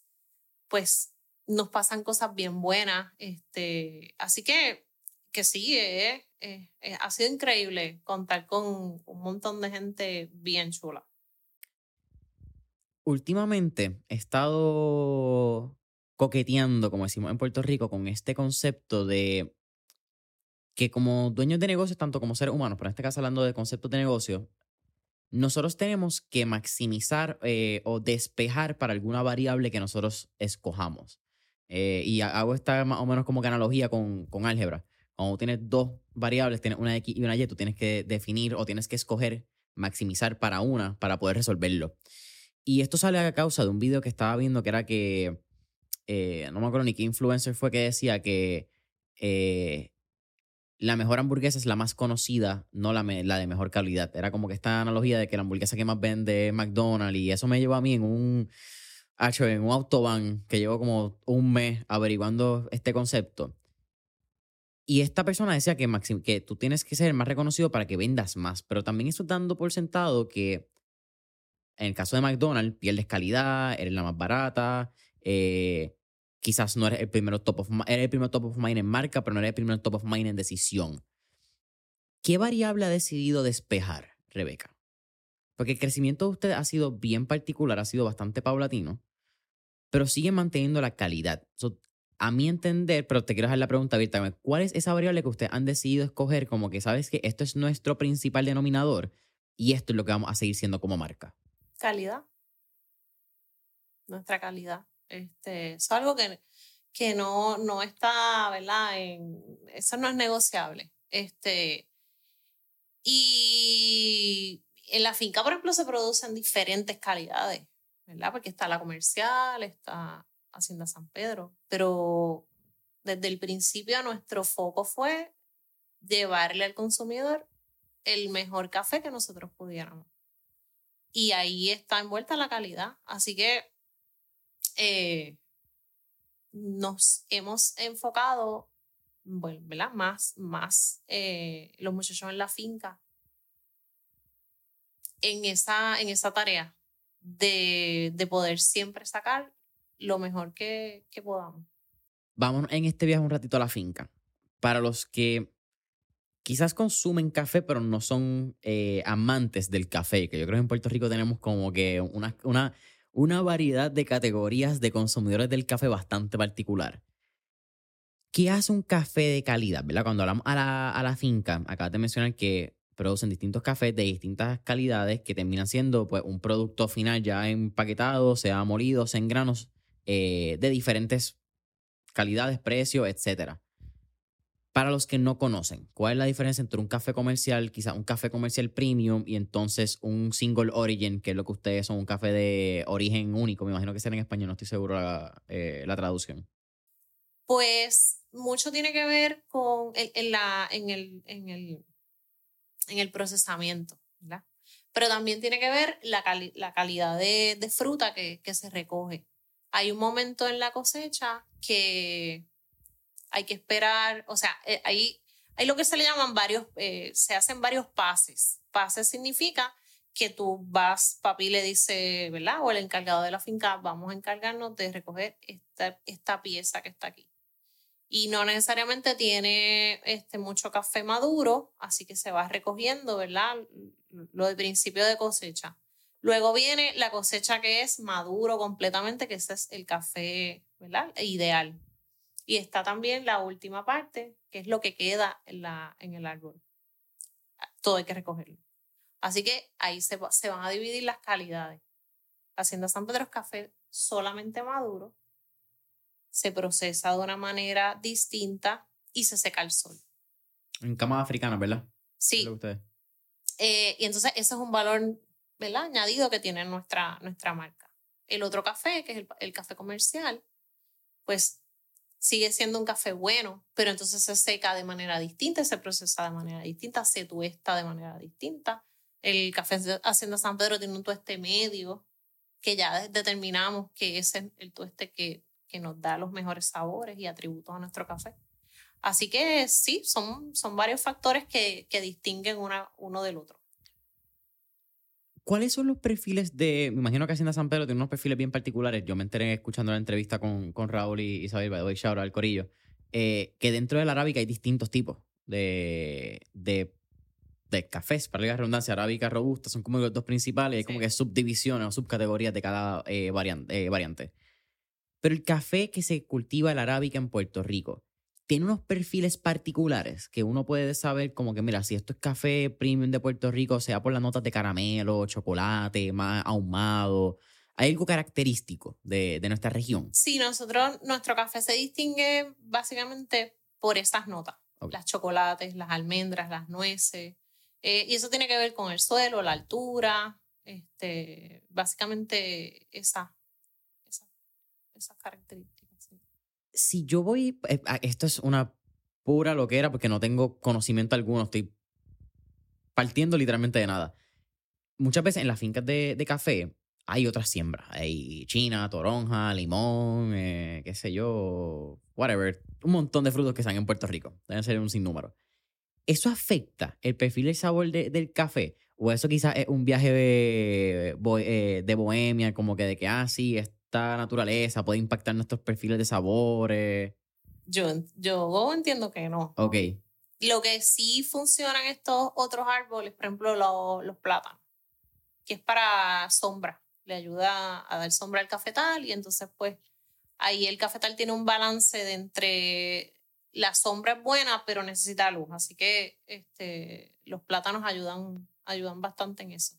pues nos pasan cosas bien buenas, este, así que, que sí, eh, eh, eh, ha sido increíble contar con un montón de gente bien chula. Últimamente he estado coqueteando, como decimos en Puerto Rico, con este concepto de que como dueños de negocios, tanto como seres humanos, pero en este caso hablando de conceptos de negocio, nosotros tenemos que maximizar eh, o despejar para alguna variable que nosotros escojamos. Eh, y hago esta más o menos como que analogía con, con álgebra. Cuando tienes dos variables, tienes una X y una Y, tú tienes que definir o tienes que escoger, maximizar para una para poder resolverlo. Y esto sale a causa de un video que estaba viendo que era que, eh, no me acuerdo ni qué influencer fue que decía que la mejor hamburguesa es la más conocida, no la, la, de mejor calidad. Era como que esta analogía de que la hamburguesa que más vende es McDonald's y eso me llevó a mí en un, en un autobahn que llevo como un mes averiguando este concepto. Y esta persona decía que, que tú tienes que ser más reconocido para que vendas más, pero también eso dando por sentado que en el caso de McDonald's pierdes calidad, eres la más barata, eh, quizás no eres el primero top of eres el primero top of mind en marca, pero no eres el primero top of mind en decisión. ¿Qué variable ha decidido despejar, Rebeca? Porque el crecimiento de usted ha sido bien particular, ha sido bastante paulatino, pero sigue manteniendo la calidad. a mi entender, pero te quiero dejar la pregunta abierta, ¿cuál es esa variable que ustedes han decidido escoger como que sabes que esto es nuestro principal denominador y esto es lo que vamos a seguir siendo como marca? Calidad. Nuestra calidad. Este, es algo que, que no, no está, ¿verdad? eso no es negociable. Este, y en la finca, por ejemplo, se producen diferentes calidades, ¿verdad? Porque está la comercial, está Hacienda San Pedro, pero desde el principio nuestro foco fue llevarle al consumidor el mejor café que nosotros pudiéramos. Y ahí está envuelta la calidad. Así que eh, nos hemos enfocado, bueno. Más, más eh, los muchachos en la finca en esa, en esa tarea de, de poder siempre sacar lo mejor que, que podamos. Vamos en este viaje un ratito a la finca. Para los que quizás consumen café, pero no son eh, amantes del café, que yo creo que en Puerto Rico tenemos como que una, una, una variedad de categorías de consumidores del café bastante particular. ¿Qué hace un café de calidad? ¿verdad? Cuando hablamos a la, a la finca, acabas de mencionar que producen distintos cafés de distintas calidades que terminan siendo pues, un producto final ya empaquetado, sea molido, sea en granos, eh, de diferentes calidades, precios, etcétera. Para los que no conocen, ¿cuál es la diferencia entre un café comercial, quizás un café comercial premium y entonces un single origin, que es lo que ustedes son, un café de origen único? Me imagino que será en español, no estoy seguro la, eh, la traducción. Pues mucho tiene que ver con en, la, en, el, en, el, en el procesamiento, ¿verdad? Pero también tiene que ver la, la calidad de, de fruta que, que se recoge. Hay un momento en la cosecha que hay que esperar, o sea, eh, hay lo que se le llaman varios, eh, se hacen varios pases. Pases significa que tú vas, papi le dice, ¿verdad? O el encargado de la finca, vamos a encargarnos de recoger esta, esta pieza que está aquí. Y no necesariamente tiene este, mucho café maduro, así que se va recogiendo, ¿verdad? Lo de principio de cosecha. Luego viene la cosecha que es maduro completamente, que ese es el café, ¿verdad? Ideal. Y está también la última parte, que es lo que queda en, la, en el árbol. Todo hay que recogerlo. Así que ahí se, se van a dividir las calidades. Hacienda San Pedro es café solamente maduro, se procesa de una manera distinta y se seca al sol. En camas africanas, ¿verdad? Sí. Eh, y entonces ese es un valor ¿verdad? añadido que tiene nuestra, nuestra marca. El otro café, que es el, el café comercial, pues sigue siendo un café bueno, pero entonces se seca de manera distinta, se procesa de manera distinta, se tuesta de manera distinta. El café Hacienda San Pedro tiene un tueste medio, que ya determinamos que ese es el tueste que, que nos da los mejores sabores y atributos a nuestro café. Así que sí, son, son varios factores que, que distinguen una, uno del otro. ¿Cuáles son los perfiles de.? Me imagino que Hacienda San Pedro tiene unos perfiles bien particulares. Yo me enteré escuchando la entrevista con, con Raúl y Isabel, doy shout al Corillo, eh, que dentro de la arábica hay distintos tipos de, de, de cafés, para la redundancia, arábica, robusta, son como los dos principales, hay como que subdivisiones o subcategorías de cada eh, variante, eh, variante. Pero el café que se cultiva la arábica en Puerto Rico, tiene unos perfiles particulares que uno puede saber como que, mira, si esto es café premium de Puerto Rico, sea por las notas de caramelo, chocolate, más ahumado, ¿hay algo característico de, de nuestra región? Sí, nosotros, nuestro café se distingue básicamente por esas notas. Las chocolates, las almendras, las nueces. Eh, y eso tiene que ver con el suelo, la altura, este, básicamente esa, esa, esas características si yo voy, eh, esto es una pura loquera porque no tengo conocimiento alguno, estoy partiendo literalmente de nada. Muchas veces en las fincas de, de café hay otras siembras. Hay china, toronja, limón, eh, qué sé yo, whatever. Un montón de frutos que están en Puerto Rico. Deben ser un sinnúmero. ¿Eso afecta el perfil y el sabor del café? ¿O eso quizás es un viaje de, eh, de bohemia, como que de que, ah, sí, esta naturaleza puede impactar nuestros perfiles de sabores? Yo, yo entiendo que no. Ok. Lo que sí funcionan estos otros árboles, por ejemplo, los, los plátanos, que es para sombra, le ayuda a dar sombra al cafetal y entonces pues ahí el cafetal tiene un balance de entre la sombra es buena, pero necesita luz, así que este, los plátanos ayudan, ayudan bastante en eso.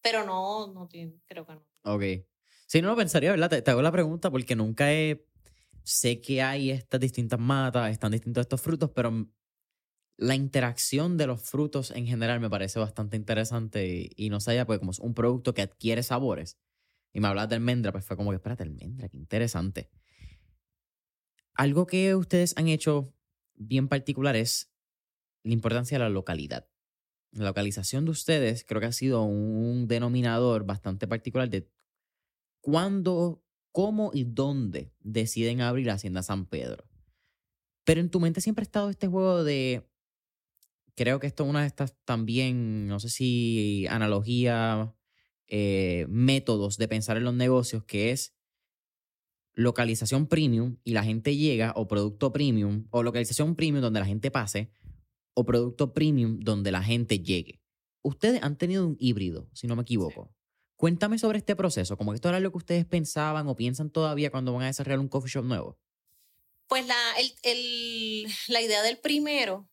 Pero no, no tiene, creo que no. Ok. Si no lo pensaría, ¿verdad? Te, hago la pregunta porque nunca he sé que hay estas distintas matas, están distintos estos frutos, pero la interacción de los frutos en general me parece bastante interesante y, no sé ya, pues como es un producto que adquiere sabores. Y me hablabas de almendra, pues fue como que, espérate, almendra, qué interesante. Algo que ustedes han hecho bien particular es la importancia de la localidad. La localización de ustedes creo que ha sido un denominador bastante particular de cuándo, cómo y dónde deciden abrir la Hacienda San Pedro. Pero en tu mente siempre ha estado este juego de creo que esto es una de estas también, no sé si analogía, eh, métodos de pensar en los negocios, que es localización premium y la gente llega, o producto premium, o localización premium donde la gente pase, o producto premium donde la gente llegue. Ustedes han tenido un híbrido, si no me equivoco. Cuéntame sobre este proceso, como que esto era lo que ustedes pensaban o piensan todavía cuando van a desarrollar un coffee shop nuevo. Pues la, la idea del primero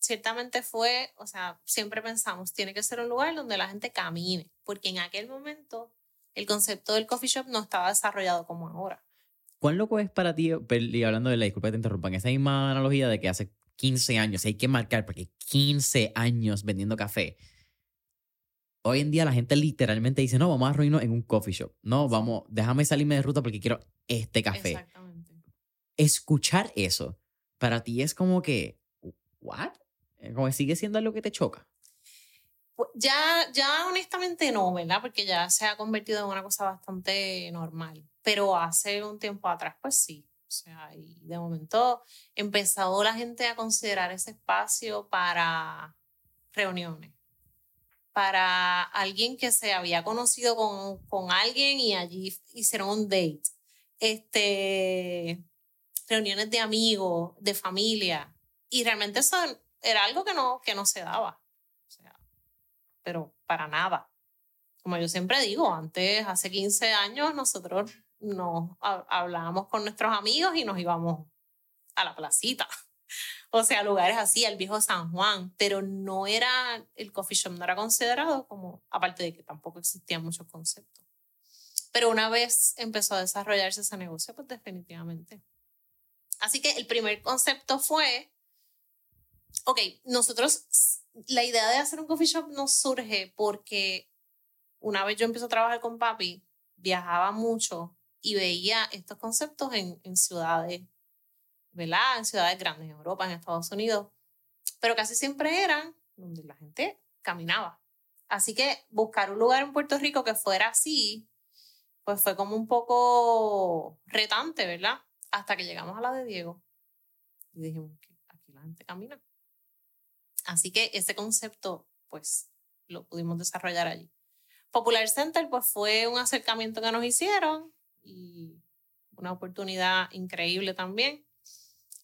ciertamente fue, o sea, siempre pensamos, tiene que ser un lugar donde la gente camine, porque en aquel momento el concepto del coffee shop no estaba desarrollado como ahora. ¿Cuán loco es para ti, y hablando de la disculpa que te interrumpan, esa misma analogía de que hace 15 años, hay que marcar, porque 15 años vendiendo café. Hoy en día la gente literalmente dice, no, vamos a arruinarnos en un coffee shop. No, vamos, déjame salirme de ruta porque quiero este café. Exactamente. Escuchar eso, para ti es como que, ¿what? Eh, como que sigue siendo algo que te choca. Ya, ya honestamente no, ¿verdad? Porque ya se ha convertido en una cosa bastante normal. Pero hace un tiempo atrás, pues sí. O sea, y de momento empezó la gente a considerar ese espacio para reuniones, para alguien que se había conocido con, con alguien y allí hicieron un date. Este, reuniones de amigos, de familia. Y realmente son era algo que no, que no se daba. O sea, pero para nada. Como yo siempre digo, antes, hace 15 años, nosotros nos hablábamos con nuestros amigos y nos íbamos a la placita. O sea, lugares así, al viejo San Juan, pero no era, el coffee shop no era considerado como, aparte de que tampoco existían muchos conceptos. Pero una vez empezó a desarrollarse ese negocio, pues definitivamente. Así que el primer concepto fue ok, nosotros, la idea de hacer un coffee shop nos surge porque una vez yo empecé a trabajar con papi, viajaba mucho y veía estos conceptos en, en ciudades, ¿verdad? En ciudades grandes, en Europa, en Estados Unidos, pero casi siempre eran donde la gente caminaba. Así que buscar un lugar en Puerto Rico que fuera así, pues fue como un poco retante, ¿verdad? Hasta que llegamos a la de Diego y dijimos que aquí la gente camina. Así que ese concepto, pues, lo pudimos desarrollar allí. Popular Center, pues, fue un acercamiento que nos hicieron y una oportunidad increíble también.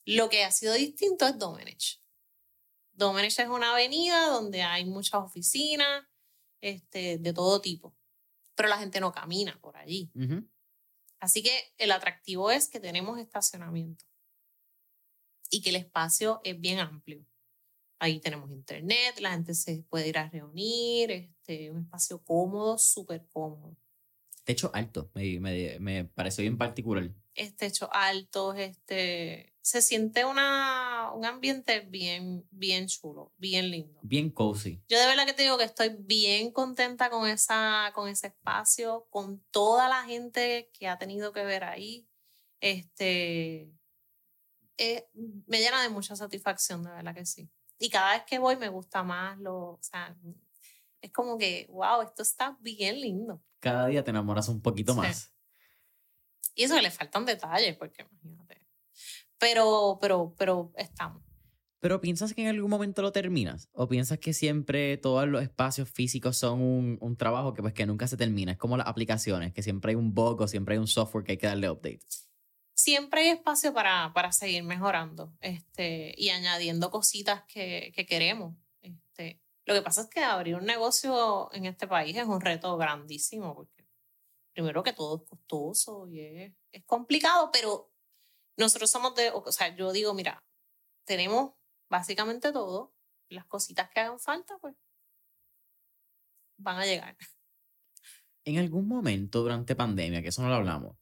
Lo que ha sido distinto es Domenech. Domenech es una avenida donde hay muchas oficinas este, de todo tipo, pero la gente no camina por allí. Así que el atractivo es que tenemos estacionamiento y que el espacio es bien amplio. Ahí tenemos internet, la gente se puede ir a reunir, este, un espacio cómodo, súper cómodo. Techo alto, me, me, me pareció bien particular. Es techo alto, este, se siente una, un ambiente bien, bien chulo, bien lindo. Bien cozy. Yo de verdad que te digo que estoy bien contenta con, esa, con ese espacio, con toda la gente que ha tenido que ver ahí. Este, eh, me llena de mucha satisfacción, de verdad que sí y cada vez que voy me gusta más, lo, o sea, es como que, wow, esto está bien lindo. Cada día te enamoras un poquito más. Y eso que le faltan detalles, porque imagínate. Pero, pero, pero estamos. Pero piensas que en algún momento lo terminas? ¿O piensas que siempre todos los espacios físicos son un, un trabajo que, pues, que nunca se termina? Es como las aplicaciones, que siempre hay un bug o siempre hay un software que hay que darle update siempre hay espacio para, para seguir mejorando este, y añadiendo cositas que, que queremos. Este, lo que pasa es que abrir un negocio en este país es un reto grandísimo, porque primero que todo es costoso y es, es complicado, pero nosotros somos de, o sea, yo digo, mira, tenemos básicamente todo, las cositas que hagan falta, pues van a llegar. En algún momento durante pandemia, que eso no lo hablamos,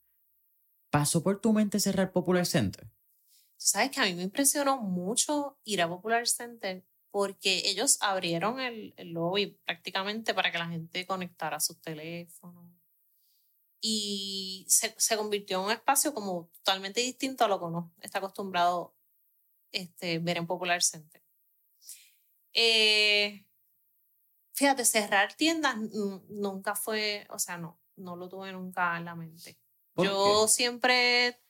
¿Pasó por tu mente cerrar Popular Center? Tú sabes que a mí me impresionó mucho ir a Popular Center porque ellos abrieron el, el lobby prácticamente para que la gente conectara sus teléfonos. Y se, se convirtió en un espacio como totalmente distinto a lo que uno está acostumbrado este, ver en Popular Center. Eh, fíjate, cerrar tiendas nunca fue, o sea, no, no lo tuve nunca en la mente. Yo siempre,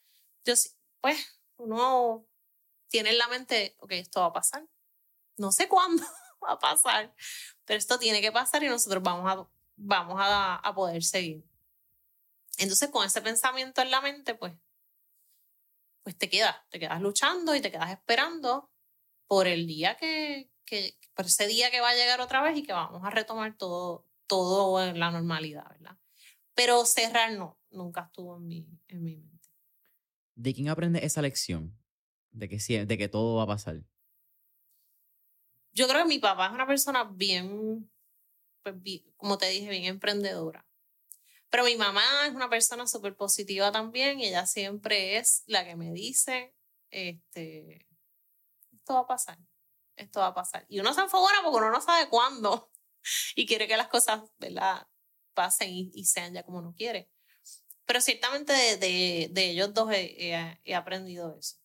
yo, pues, uno tiene en la mente, ok, esto va a pasar. No sé cuándo va a pasar, pero esto tiene que pasar y nosotros vamos a, vamos a, a poder seguir. Entonces, con ese pensamiento en la mente, pues, pues te quedas, te quedas luchando y te quedas esperando por el día que, que, por ese día que va a llegar otra vez y que vamos a retomar todo, todo en la normalidad, ¿verdad? Pero cerrar no, nunca estuvo en mi, en mi mente. ¿De quién aprende esa lección? De que, de que todo va a pasar. Yo creo que mi papá es una persona bien, pues, como te dije, bien emprendedora. Pero mi mamá es una persona súper positiva también y ella siempre es la que me dice, este, esto va a pasar, esto va a pasar. Y uno se enfogona porque uno no sabe cuándo y quiere que las cosas, ¿verdad? pasen y, sean ya como uno quiere. Pero ciertamente de, de, ellos dos he, he, aprendido eso.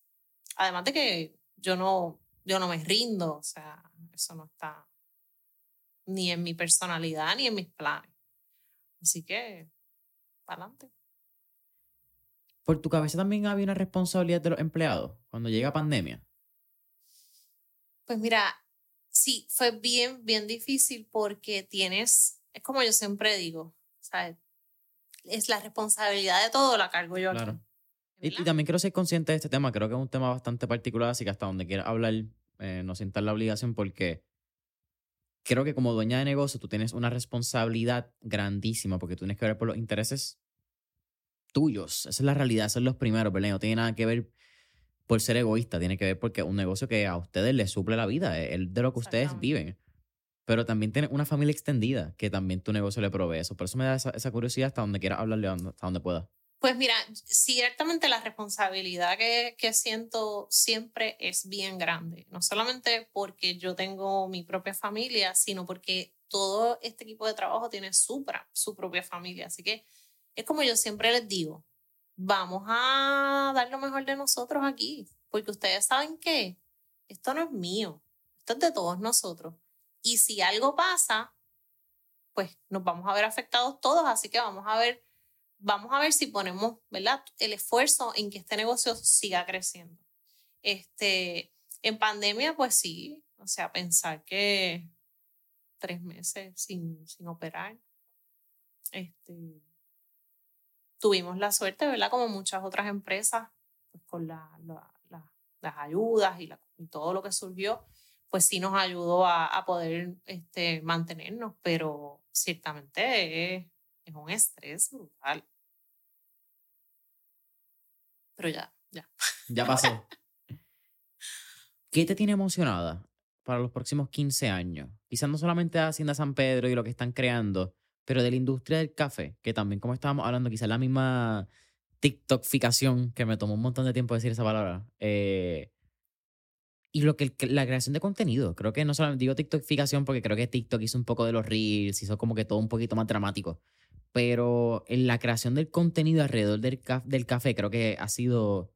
Además de que yo no, yo no me rindo, o sea, eso no está ni en mi personalidad ni en mis planes. Así que adelante. ¿Por tu cabeza también había una responsabilidad de los empleados cuando llega pandemia? Pues mira, sí, fue bien, bien difícil porque tienes, es como yo siempre digo, ¿sabes? Es la responsabilidad de todo, la cargo yo. Claro. Y, también quiero ser consciente de este tema, creo que es un tema bastante particular, así que hasta donde quieras hablar, eh, no sientas la obligación porque creo que como dueña de negocio tú tienes una responsabilidad grandísima porque tú tienes que ver por los intereses tuyos. Esa es la realidad, esos son los primeros, ¿verdad? No tiene nada que ver por ser egoísta, tiene que ver porque es un negocio que a ustedes les suple la vida, es de lo que ustedes viven. Pero también tiene una familia extendida que también tu negocio le provee eso. Por eso me da esa, curiosidad hasta donde quieras hablarle, hasta donde pueda. Pues mira, ciertamente la responsabilidad que, que, siento siempre es bien grande, no solamente porque yo tengo mi propia familia, sino porque todo este equipo de trabajo tiene su, su propia familia. Así que es como yo siempre les digo, vamos a dar lo mejor de nosotros aquí, porque ustedes saben que esto no es mío, esto es de todos nosotros. Y si algo pasa, pues nos vamos a ver afectados todos, así que vamos a ver vamos a ver si ponemos, ¿verdad? El esfuerzo en que este negocio siga creciendo. Este, en pandemia, pues sí, o sea, pensar que tres meses sin, sin operar. Este, tuvimos la suerte, ¿verdad? Como muchas otras empresas, pues con la, las ayudas y, todo lo que surgió, pues sí nos ayudó a, a poder este, mantenernos, pero ciertamente es, es un estrés brutal. Pero ya, ya. Ya pasó. ¿Qué te tiene emocionada para los próximos 15 años? Quizás no solamente de Hacienda San Pedro y lo que están creando, pero de la industria del café, que también, como estábamos hablando, quizás la misma TikTokificación, que me tomó un montón de tiempo decir esa palabra. Eh, y lo que la creación de contenido, creo que no solamente digo TikTokificación porque creo que TikTok hizo un poco de los reels, hizo como que todo un poquito más dramático pero en la creación del contenido alrededor del, café creo que ha sido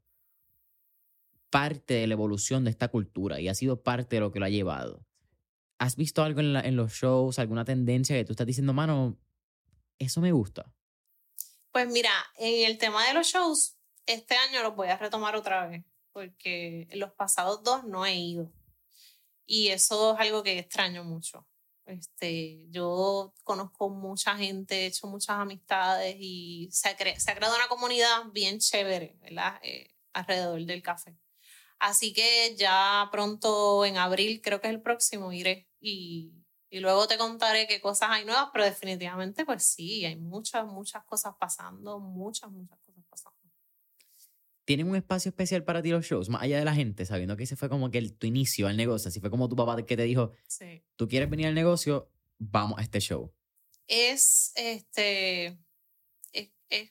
parte de la evolución de esta cultura y ha sido parte de lo que lo ha llevado. ¿Has visto algo en los shows, alguna tendencia que tú estás diciendo, mano, eso me gusta? Pues mira, en el tema de los shows, este año los voy a retomar otra vez, porque en los pasados dos no he ido. Y eso es algo que extraño mucho. Este, yo conozco mucha gente, he hecho muchas amistades y se ha, se ha creado una comunidad bien chévere, ¿verdad? Eh, alrededor del café. Así que ya pronto en abril, creo que es el próximo, iré y, y luego te contaré qué cosas hay nuevas, pero definitivamente pues sí, hay muchas, muchas cosas pasando, muchas, muchas tienen un espacio especial para ti los shows, más allá de la gente, sabiendo que ese fue como que el, tu inicio al negocio, así fue como tu papá que te dijo, sí. tú quieres venir al negocio, vamos a este show. Es, este, es, es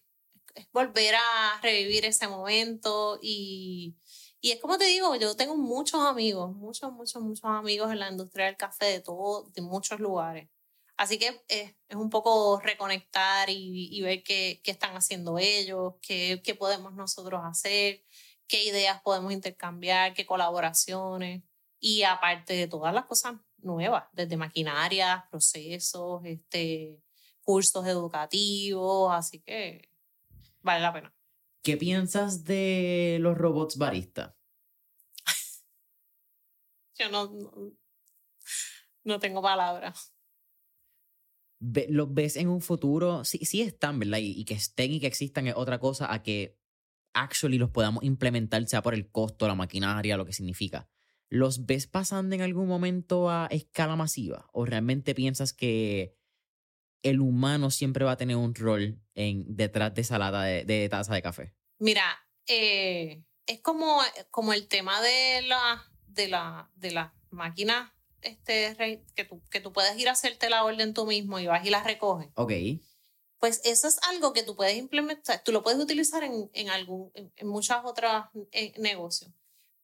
volver a revivir ese momento y, y, es como te digo, yo tengo muchos amigos, muchos, muchos, muchos amigos en la industria del café de todo, de muchos lugares. Así que es, es un poco reconectar y, y ver qué, qué, están haciendo ellos, qué, qué podemos nosotros hacer, qué ideas podemos intercambiar, qué colaboraciones y aparte de todas las cosas nuevas, desde maquinarias, procesos, este, cursos educativos, así que vale la pena. ¿Qué piensas de los robots baristas? Yo no, no, tengo palabras. ¿Los ves en un futuro? Sí, sí están, ¿verdad? Y, que estén y que existan es otra cosa a que actually los podamos implementar, sea por el costo, la maquinaria, lo que significa. ¿Los ves pasando en algún momento a escala masiva? ¿O realmente piensas que el humano siempre va a tener un rol en, detrás de esa lata de, taza de café? Mira, eh, es como, como el tema de la, de la, de la máquina este, que, tú, que tú puedes ir a hacerte la orden tú mismo y vas y la recoges. Ok. Pues eso es algo que tú puedes implementar, tú lo puedes utilizar en, en, algún, en, en muchos otros eh, negocios.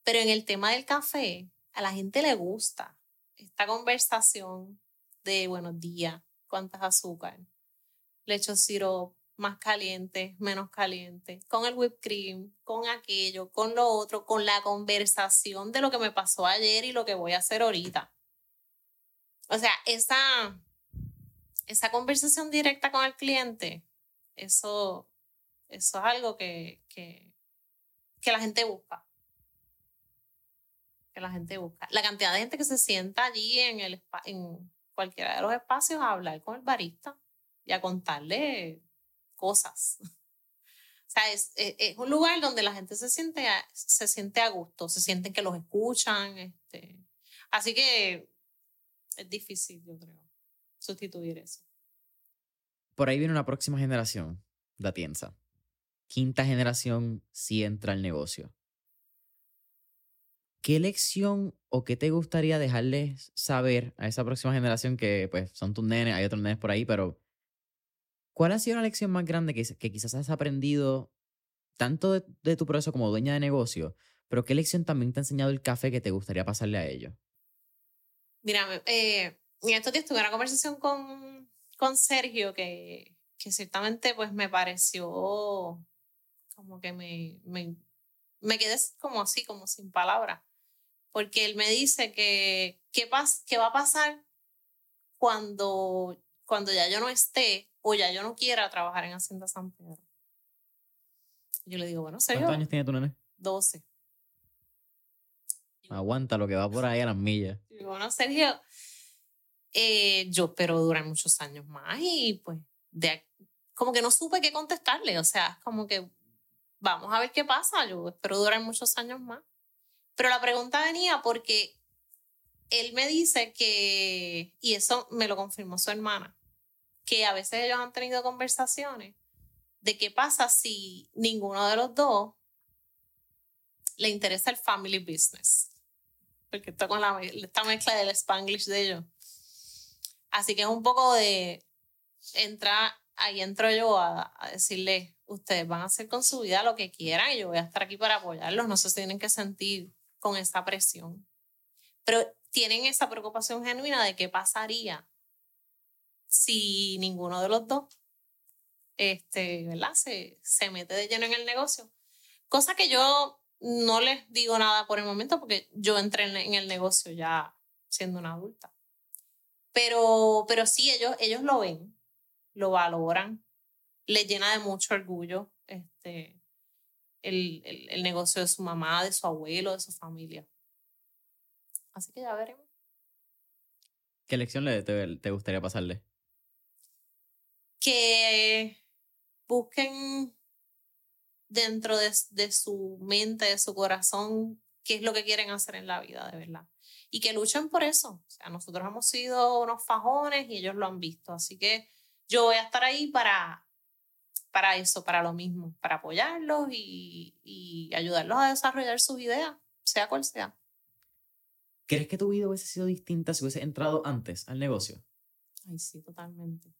Pero en el tema del café, a la gente le gusta esta conversación de buenos días, cuántas azúcar, leche siro más caliente, menos caliente, con el whipped cream, con aquello, con lo otro, con la conversación de lo que me pasó ayer y lo que voy a hacer ahorita. O sea, esa, esa conversación directa con el cliente, eso, eso es algo que, que, que la gente busca. Que la gente busca. La cantidad de gente que se sienta allí en el en, cualquiera de los espacios a hablar con el barista y a contarle cosas. O sea, es, es, un lugar donde la gente se siente, a, se siente a gusto, se sienten que los escuchan. Este. Así que es difícil, yo creo, sustituir eso. Por ahí viene una próxima generación de Atienza. Quinta generación sí entra al negocio. ¿qué lección o qué te gustaría dejarles saber a esa próxima generación que pues son tus nenes, hay otros nenes por ahí, pero ¿cuál ha sido la lección más grande que, que quizás has aprendido tanto de, tu proceso como dueña de negocio, pero qué lección también te ha enseñado el café que te gustaría pasarle a ellos? Mira, eh, en estos días tuve una conversación con, con Sergio que, que ciertamente pues me pareció como que me, me, me quedé como así, como sin palabras porque él me dice que qué, qué va a pasar cuando, cuando ya yo no esté o ya yo no quiera trabajar en Hacienda San Pedro. Yo le digo, bueno, Sergio. ¿Cuántos años tiene tu nene? 12. Aguanta lo que va por ahí a las millas. Bueno, Sergio, eh, yo espero durar muchos años más y pues como que no supe qué contestarle, o sea, como que vamos a ver qué pasa, yo espero durar muchos años más. Pero la pregunta venía porque él me dice que, y eso me lo confirmó su hermana, que a veces ellos han tenido conversaciones de qué pasa si ninguno de los dos le interesa el family business. Porque está con la, esta mezcla del spanglish de ellos. Así que es un poco de entra, ahí entro yo a, a decirle, ustedes van a hacer con su vida lo que quieran y yo voy a estar aquí para apoyarlos, no se tienen que sentir con esa presión. Pero tienen esa preocupación genuina de qué pasaría si ninguno de los dos este, ¿verdad? Se, se mete de lleno en el negocio. Cosa que yo no les digo nada por el momento porque yo entré en el negocio ya siendo una adulta. Pero, pero sí, ellos, ellos lo ven, lo valoran, les llena de mucho orgullo este, el, el, el, negocio de su mamá, de su abuelo, de su familia. Así que ya veremos. ¿Qué lección le, te, te gustaría pasarle? Que busquen dentro de, de, su mente, de su corazón, qué es lo que quieren hacer en la vida, de verdad. Y que luchen por eso. O sea, nosotros hemos sido unos fajones y ellos lo han visto. Así que yo voy a estar ahí para, para eso, para lo mismo, para apoyarlos y, y ayudarlos a desarrollar sus ideas, sea cual sea. ¿Crees que tu vida hubiese sido distinta si hubiese entrado antes al negocio? Ay, sí, totalmente.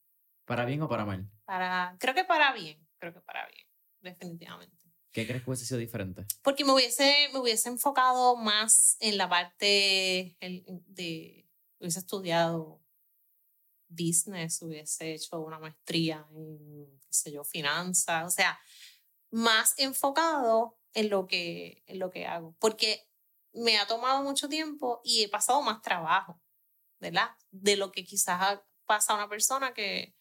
¿Para bien o para mal? Para, creo que para bien, creo que para bien. Definitivamente. ¿Qué crees que hubiese sido diferente? Porque me hubiese, me hubiese enfocado más en la parte de, hubiese estudiado business, hubiese hecho una maestría en, qué sé yo, finanzas, o sea, más enfocado en lo que, en lo que hago. Porque me ha tomado mucho tiempo y he pasado más trabajo, ¿verdad? De lo que quizás pasa a una persona que,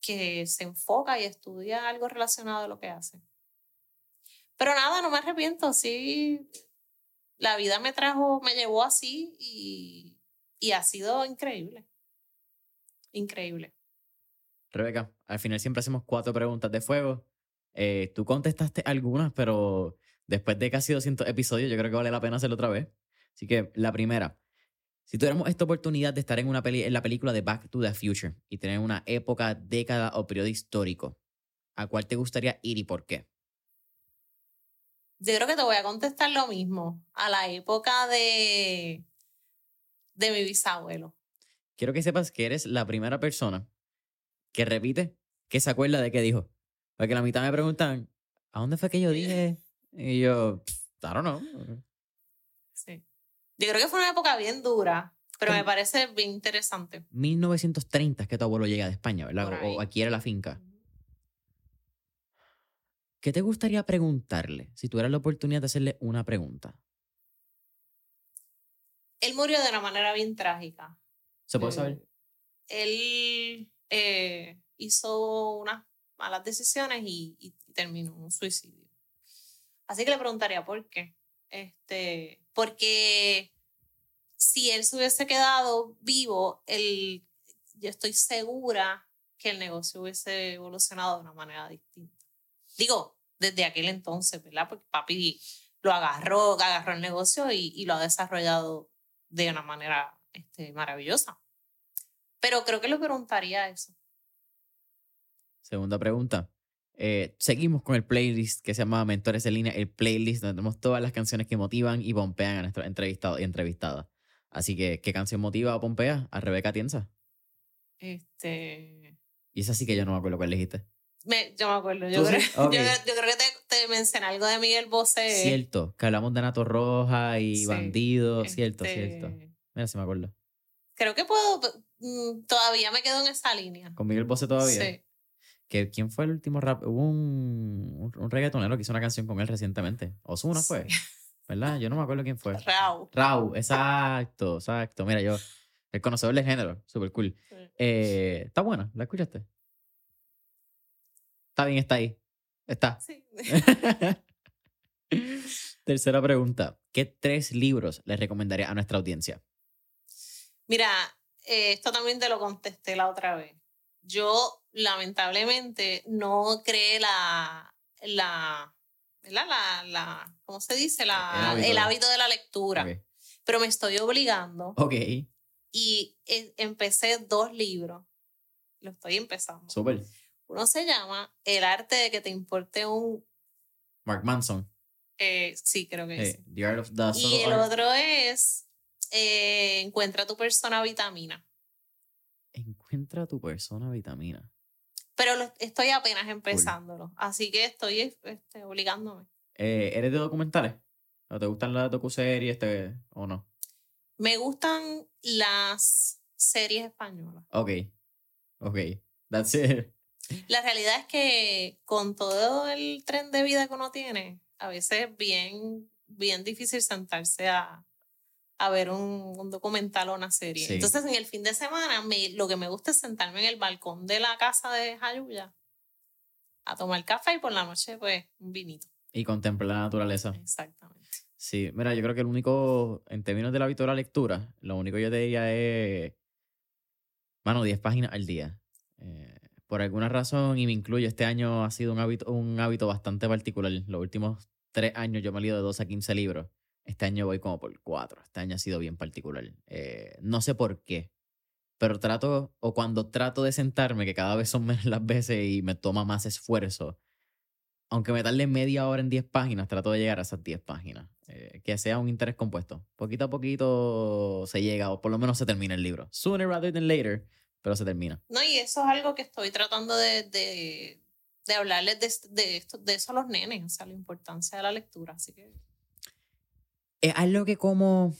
que se enfoca y estudia algo relacionado a lo que hace. Pero nada, no me arrepiento, sí, la vida me trajo, me llevó así y, y ha sido increíble. Increíble. Rebeca, al final siempre hacemos cuatro preguntas de fuego. Eh, tú contestaste algunas, pero después de casi 200 episodios, yo creo que vale la pena hacerlo otra vez. Así que la primera, si tuviéramos esta oportunidad de estar en, una peli en la película de Back to the Future y tener una época, década o periodo histórico, ¿a cuál te gustaría ir y por qué? Yo creo que te voy a contestar lo mismo, a la época de, de mi bisabuelo. Quiero que sepas que eres la primera persona que repite que se acuerda de qué dijo. Porque la mitad me preguntan, ¿a dónde fue que yo dije? Y yo, I don't know. Yo creo que fue una época bien dura, pero me parece bien interesante. 1930 es que tu abuelo llega de España, ¿verdad? O, aquí era la finca. ¿Qué te gustaría preguntarle si tuvieras la oportunidad de hacerle una pregunta? Él murió de una manera bien trágica. ¿Se puede saber? Él eh, hizo unas malas decisiones y, y, terminó un suicidio. Así que le preguntaría por qué. Este, porque si él se hubiese quedado vivo, él, yo estoy segura que el negocio hubiese evolucionado de una manera distinta. Digo, desde aquel entonces, ¿verdad? Porque papi lo agarró, agarró el negocio y, y lo ha desarrollado de una manera este, maravillosa. Pero creo que le preguntaría eso. Segunda pregunta. Eh, seguimos con el playlist que se llama Mentores en línea, el playlist donde tenemos todas las canciones que motivan y pompean a nuestros entrevistados y entrevistadas. Así que, ¿qué canción motiva o pompea a Rebeca Tienza? Este. Y esa sí que yo no me acuerdo cuál elegiste. Me, yo me acuerdo. Yo, creo, yo, creo, que te, mencioné algo de Miguel Bosé. Cierto, que hablamos de Nato Roja y Bandido. Cierto, este cierto. Mira si me acuerdo. Creo que puedo. Mm, todavía me quedo en esa línea. ¿Con Miguel Bosé todavía? Sí. Que, ¿Quién fue el último rap? Hubo un, un, reggaetonero que hizo una canción con él recientemente. Osuna fue. ¿Verdad? Yo no me acuerdo quién fue. Rau. Rau, exacto, exacto. Mira, yo, el conocedor del género, súper cool. Eh, está buena, ¿la escuchaste? Está bien, está ahí. Está. Sí. Tercera pregunta. ¿Qué tres libros le recomendaría a nuestra audiencia? Mira, eh, esto también te lo contesté la otra vez. Yo, lamentablemente, no creé la, la, la, la, ¿cómo se dice? La, el, hábito. de la lectura. Pero me estoy obligando. Ok. Y eh, empecé dos libros. Lo estoy empezando. Súper. Uno se llama El arte de que te importe un... Mark Manson. Eh, sí, creo que sí. The Art of the y el otro es eh, Encuentra tu persona vitamina. Encuentra tu persona vitamina. Pero estoy apenas empezándolo, así que estoy este, obligándome. Eh, ¿Eres de documentales? ¿O te gustan las docuseries este, o no? Me gustan las series españolas. Ok, ok, that's it. La realidad es que con todo el tren de vida que uno tiene, a veces es bien, bien difícil sentarse a, a ver un, documental o una serie. Entonces, en el fin de semana, me, lo que me gusta es sentarme en el balcón de la casa de Jayuya a tomar café y por la noche, pues, un vinito. Y contemplar la naturaleza. Exactamente. Sí, mira, yo creo que el único, en términos de la hábito de la lectura, lo único que yo te diría es, mano, 10 páginas al día. Eh, por alguna razón, y me incluyo, este año ha sido un hábito, un hábito bastante particular. Los últimos tres años yo me he leído de 12 a 15 libros. Este año voy como por cuatro. Este año ha sido bien particular. Eh, no sé por qué, pero trato, o cuando trato de sentarme, que cada vez son menos las veces y me toma más esfuerzo, aunque me tarde media hora en 10 páginas, trato de llegar a esas 10 páginas. Eh, que sea un interés compuesto. Poquito a poquito se llega, o por lo menos se termina el libro. Sooner rather than later, pero se termina. No, y eso es algo que estoy tratando de, de hablarles de, de, esto, de eso a los nenes, o sea, la importancia de la lectura. Así que. Es algo que como.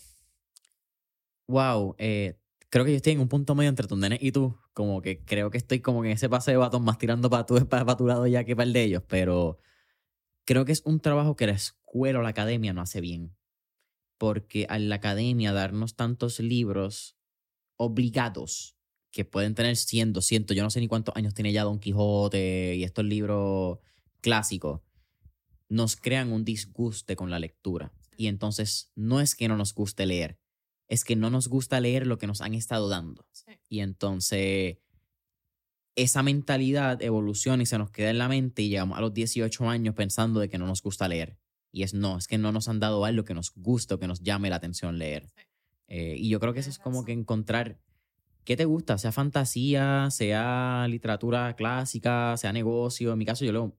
Wow, eh, creo que yo estoy en un punto medio entre tus nenes y tú. Como que creo que estoy como en ese pase de batón más tirando para tu, para, tu lado ya que para el de ellos. Pero creo que es un trabajo que la escuela o la academia no hace bien. Porque a la academia darnos tantos libros obligados que pueden tener 100, 200, yo no sé ni cuántos años tiene ya Don Quijote y estos libros clásicos, nos crean un disguste con la lectura. Y entonces no es que no nos guste leer, es que no nos gusta leer lo que nos han estado dando. Y entonces esa mentalidad evoluciona y se nos queda en la mente y llegamos a los 18 años pensando de que no nos gusta leer. Y es no, es que no nos han dado algo que nos guste o que nos llame la atención leer. Eh, y yo creo que eso es como que encontrar qué te gusta, sea fantasía, sea literatura clásica, sea negocio. En mi caso yo leo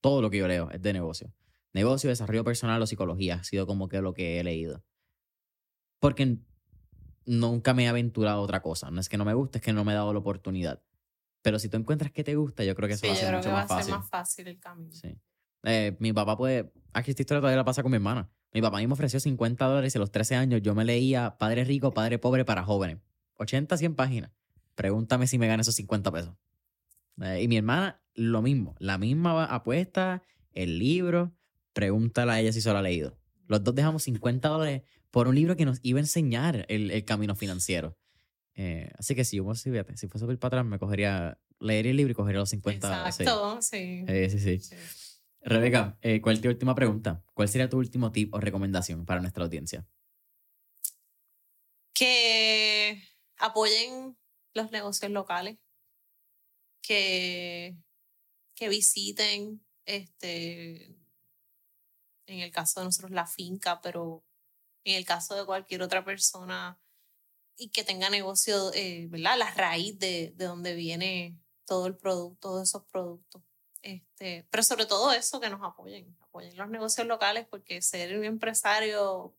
todo lo que yo leo es de negocio. Negocio, desarrollo personal o psicología ha sido como que lo que he leído porque nunca me he aventurado a otra cosa. No es que no me guste, es que no me he dado la oportunidad. Pero si tú encuentras que te gusta, yo creo que eso va a ser mucho más fácil. Ser más fácil el camino. Sí. Eh, mi papá puede. Aquí esta historia todavía la pasa con mi hermana. Mi papá a mí me ofreció 50 dólares y a los 13 años yo me leía Padre Rico, Padre Pobre para jóvenes. 80, 100 páginas. Pregúntame si me gana esos 50 pesos. Eh, y mi hermana, lo mismo. La misma apuesta, el libro. Pregúntale a ella si se lo ha leído. Los dos dejamos 50 dólares por un libro que nos iba a enseñar el, camino financiero. Eh, así que si yo si, si fuese ir para atrás, me cogería, leer el libro y cogería los 50. Exacto, sí. Eh, sí, sí. Rebeca, eh, ¿cuál es tu última pregunta? ¿Cuál sería tu último tip o recomendación para nuestra audiencia? Que apoyen los negocios locales, que, que visiten, este, en el caso de nosotros, la finca, pero en el caso de cualquier otra persona y que tenga negocio, eh, ¿verdad? La raíz de, de donde viene todo el producto, todos esos productos. Este, pero sobre todo eso, que nos apoyen, apoyen los negocios locales, porque ser un empresario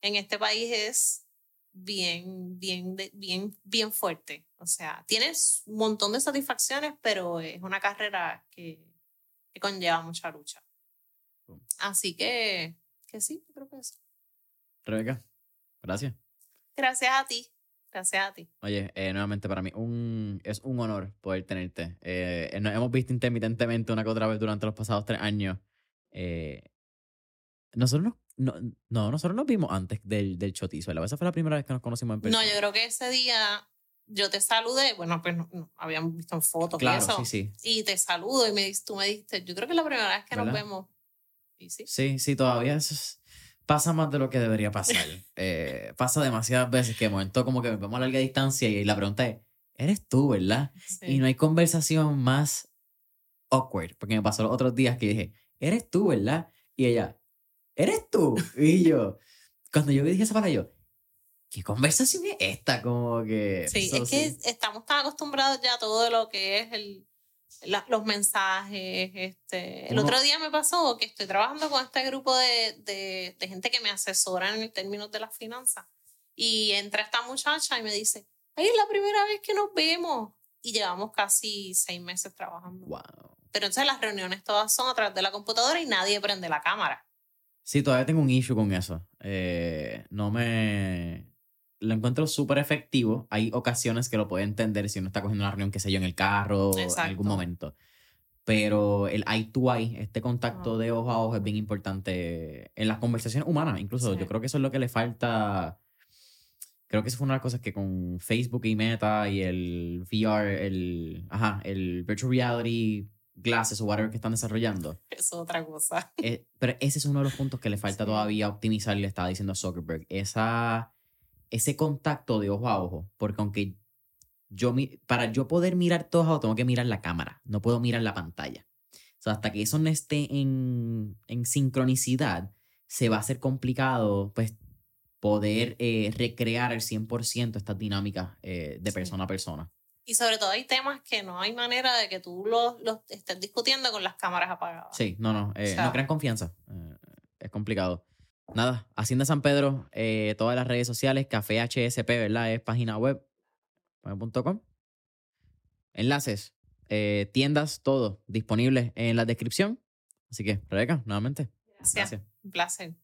en este país es bien, bien, bien, bien fuerte. O sea, tienes un montón de satisfacciones, pero es una carrera que, que conlleva mucha lucha. Así que, que sí, creo que eso. Rebeca, gracias. Gracias a ti. Gracias a ti. Oye, eh, nuevamente para mí un, es un honor poder tenerte. Eh, nos hemos visto intermitentemente una que otra vez durante los pasados tres años. Eh, nosotros no, no, nosotros nos vimos antes del, del chotizo, ¿verdad? Esa fue la primera vez que nos conocimos en persona. No, yo creo que ese día yo te saludé, bueno, pues no, habíamos visto en fotos claro, y eso. Sí, sí. Y te saludo y me, tú me dijiste, yo creo que es la primera vez que nos vemos. ¿Y sí? Sí, sí, todavía eso es pasa más de lo que debería pasar. Eh, pasa demasiadas veces que de momento como que me vemos a larga distancia y la pregunta es, ¿eres tú, verdad? Y no hay conversación más awkward, porque me pasó los otros días que dije, ¿eres tú, verdad? Y ella, ¿eres tú? Y yo, cuando yo dije esa palabra, yo, ¿qué conversación es esta? Como que... Sí, es que estamos tan acostumbrados ya a todo lo que es el los mensajes. Este. El otro día me pasó que estoy trabajando con este grupo de, de, de, gente que me asesora en términos de las finanzas. Y entra esta muchacha y me dice, ay, es la primera vez que nos vemos. Y llevamos casi seis meses trabajando. Wow. Pero entonces las reuniones todas son a través de la computadora y nadie prende la cámara. Sí, todavía tengo un issue con eso. Eh, no me lo encuentro súper efectivo. Hay ocasiones que lo puede entender si uno está cogiendo una reunión, qué sé yo, en el carro en algún momento. Pero el eye to eye, este contacto de ojo a ojo es bien importante en las conversaciones humanas. Incluso yo creo que eso es lo que le falta. Creo que eso fue una de las cosas que con Facebook y Meta y el VR, el, ajá, el Virtual Reality Glasses o whatever que están desarrollando. Es otra cosa. Eh, pero ese es uno de los puntos que le falta todavía optimizar, le estaba diciendo Zuckerberg. Esa ese contacto de ojo a ojo, porque aunque yo, para yo poder mirar todo ojo, tengo que mirar la cámara, no puedo mirar la pantalla. O sea, hasta que eso no esté en, en sincronicidad, se va a hacer complicado, pues, poder eh, recrear al 100% estas dinámicas eh, de persona a persona. Y sobre todo hay temas que no hay manera de que tú los, los estés discutiendo con las cámaras apagadas. Sí, no, no, eh, no crean confianza. es complicado. Nada, Hacienda San Pedro, eh, todas las redes sociales, Café HSP, ¿verdad? Es página web, .com. Enlaces, eh, tiendas, todo disponible en la descripción. Así que, Rebeca, nuevamente. Gracias. Un placer.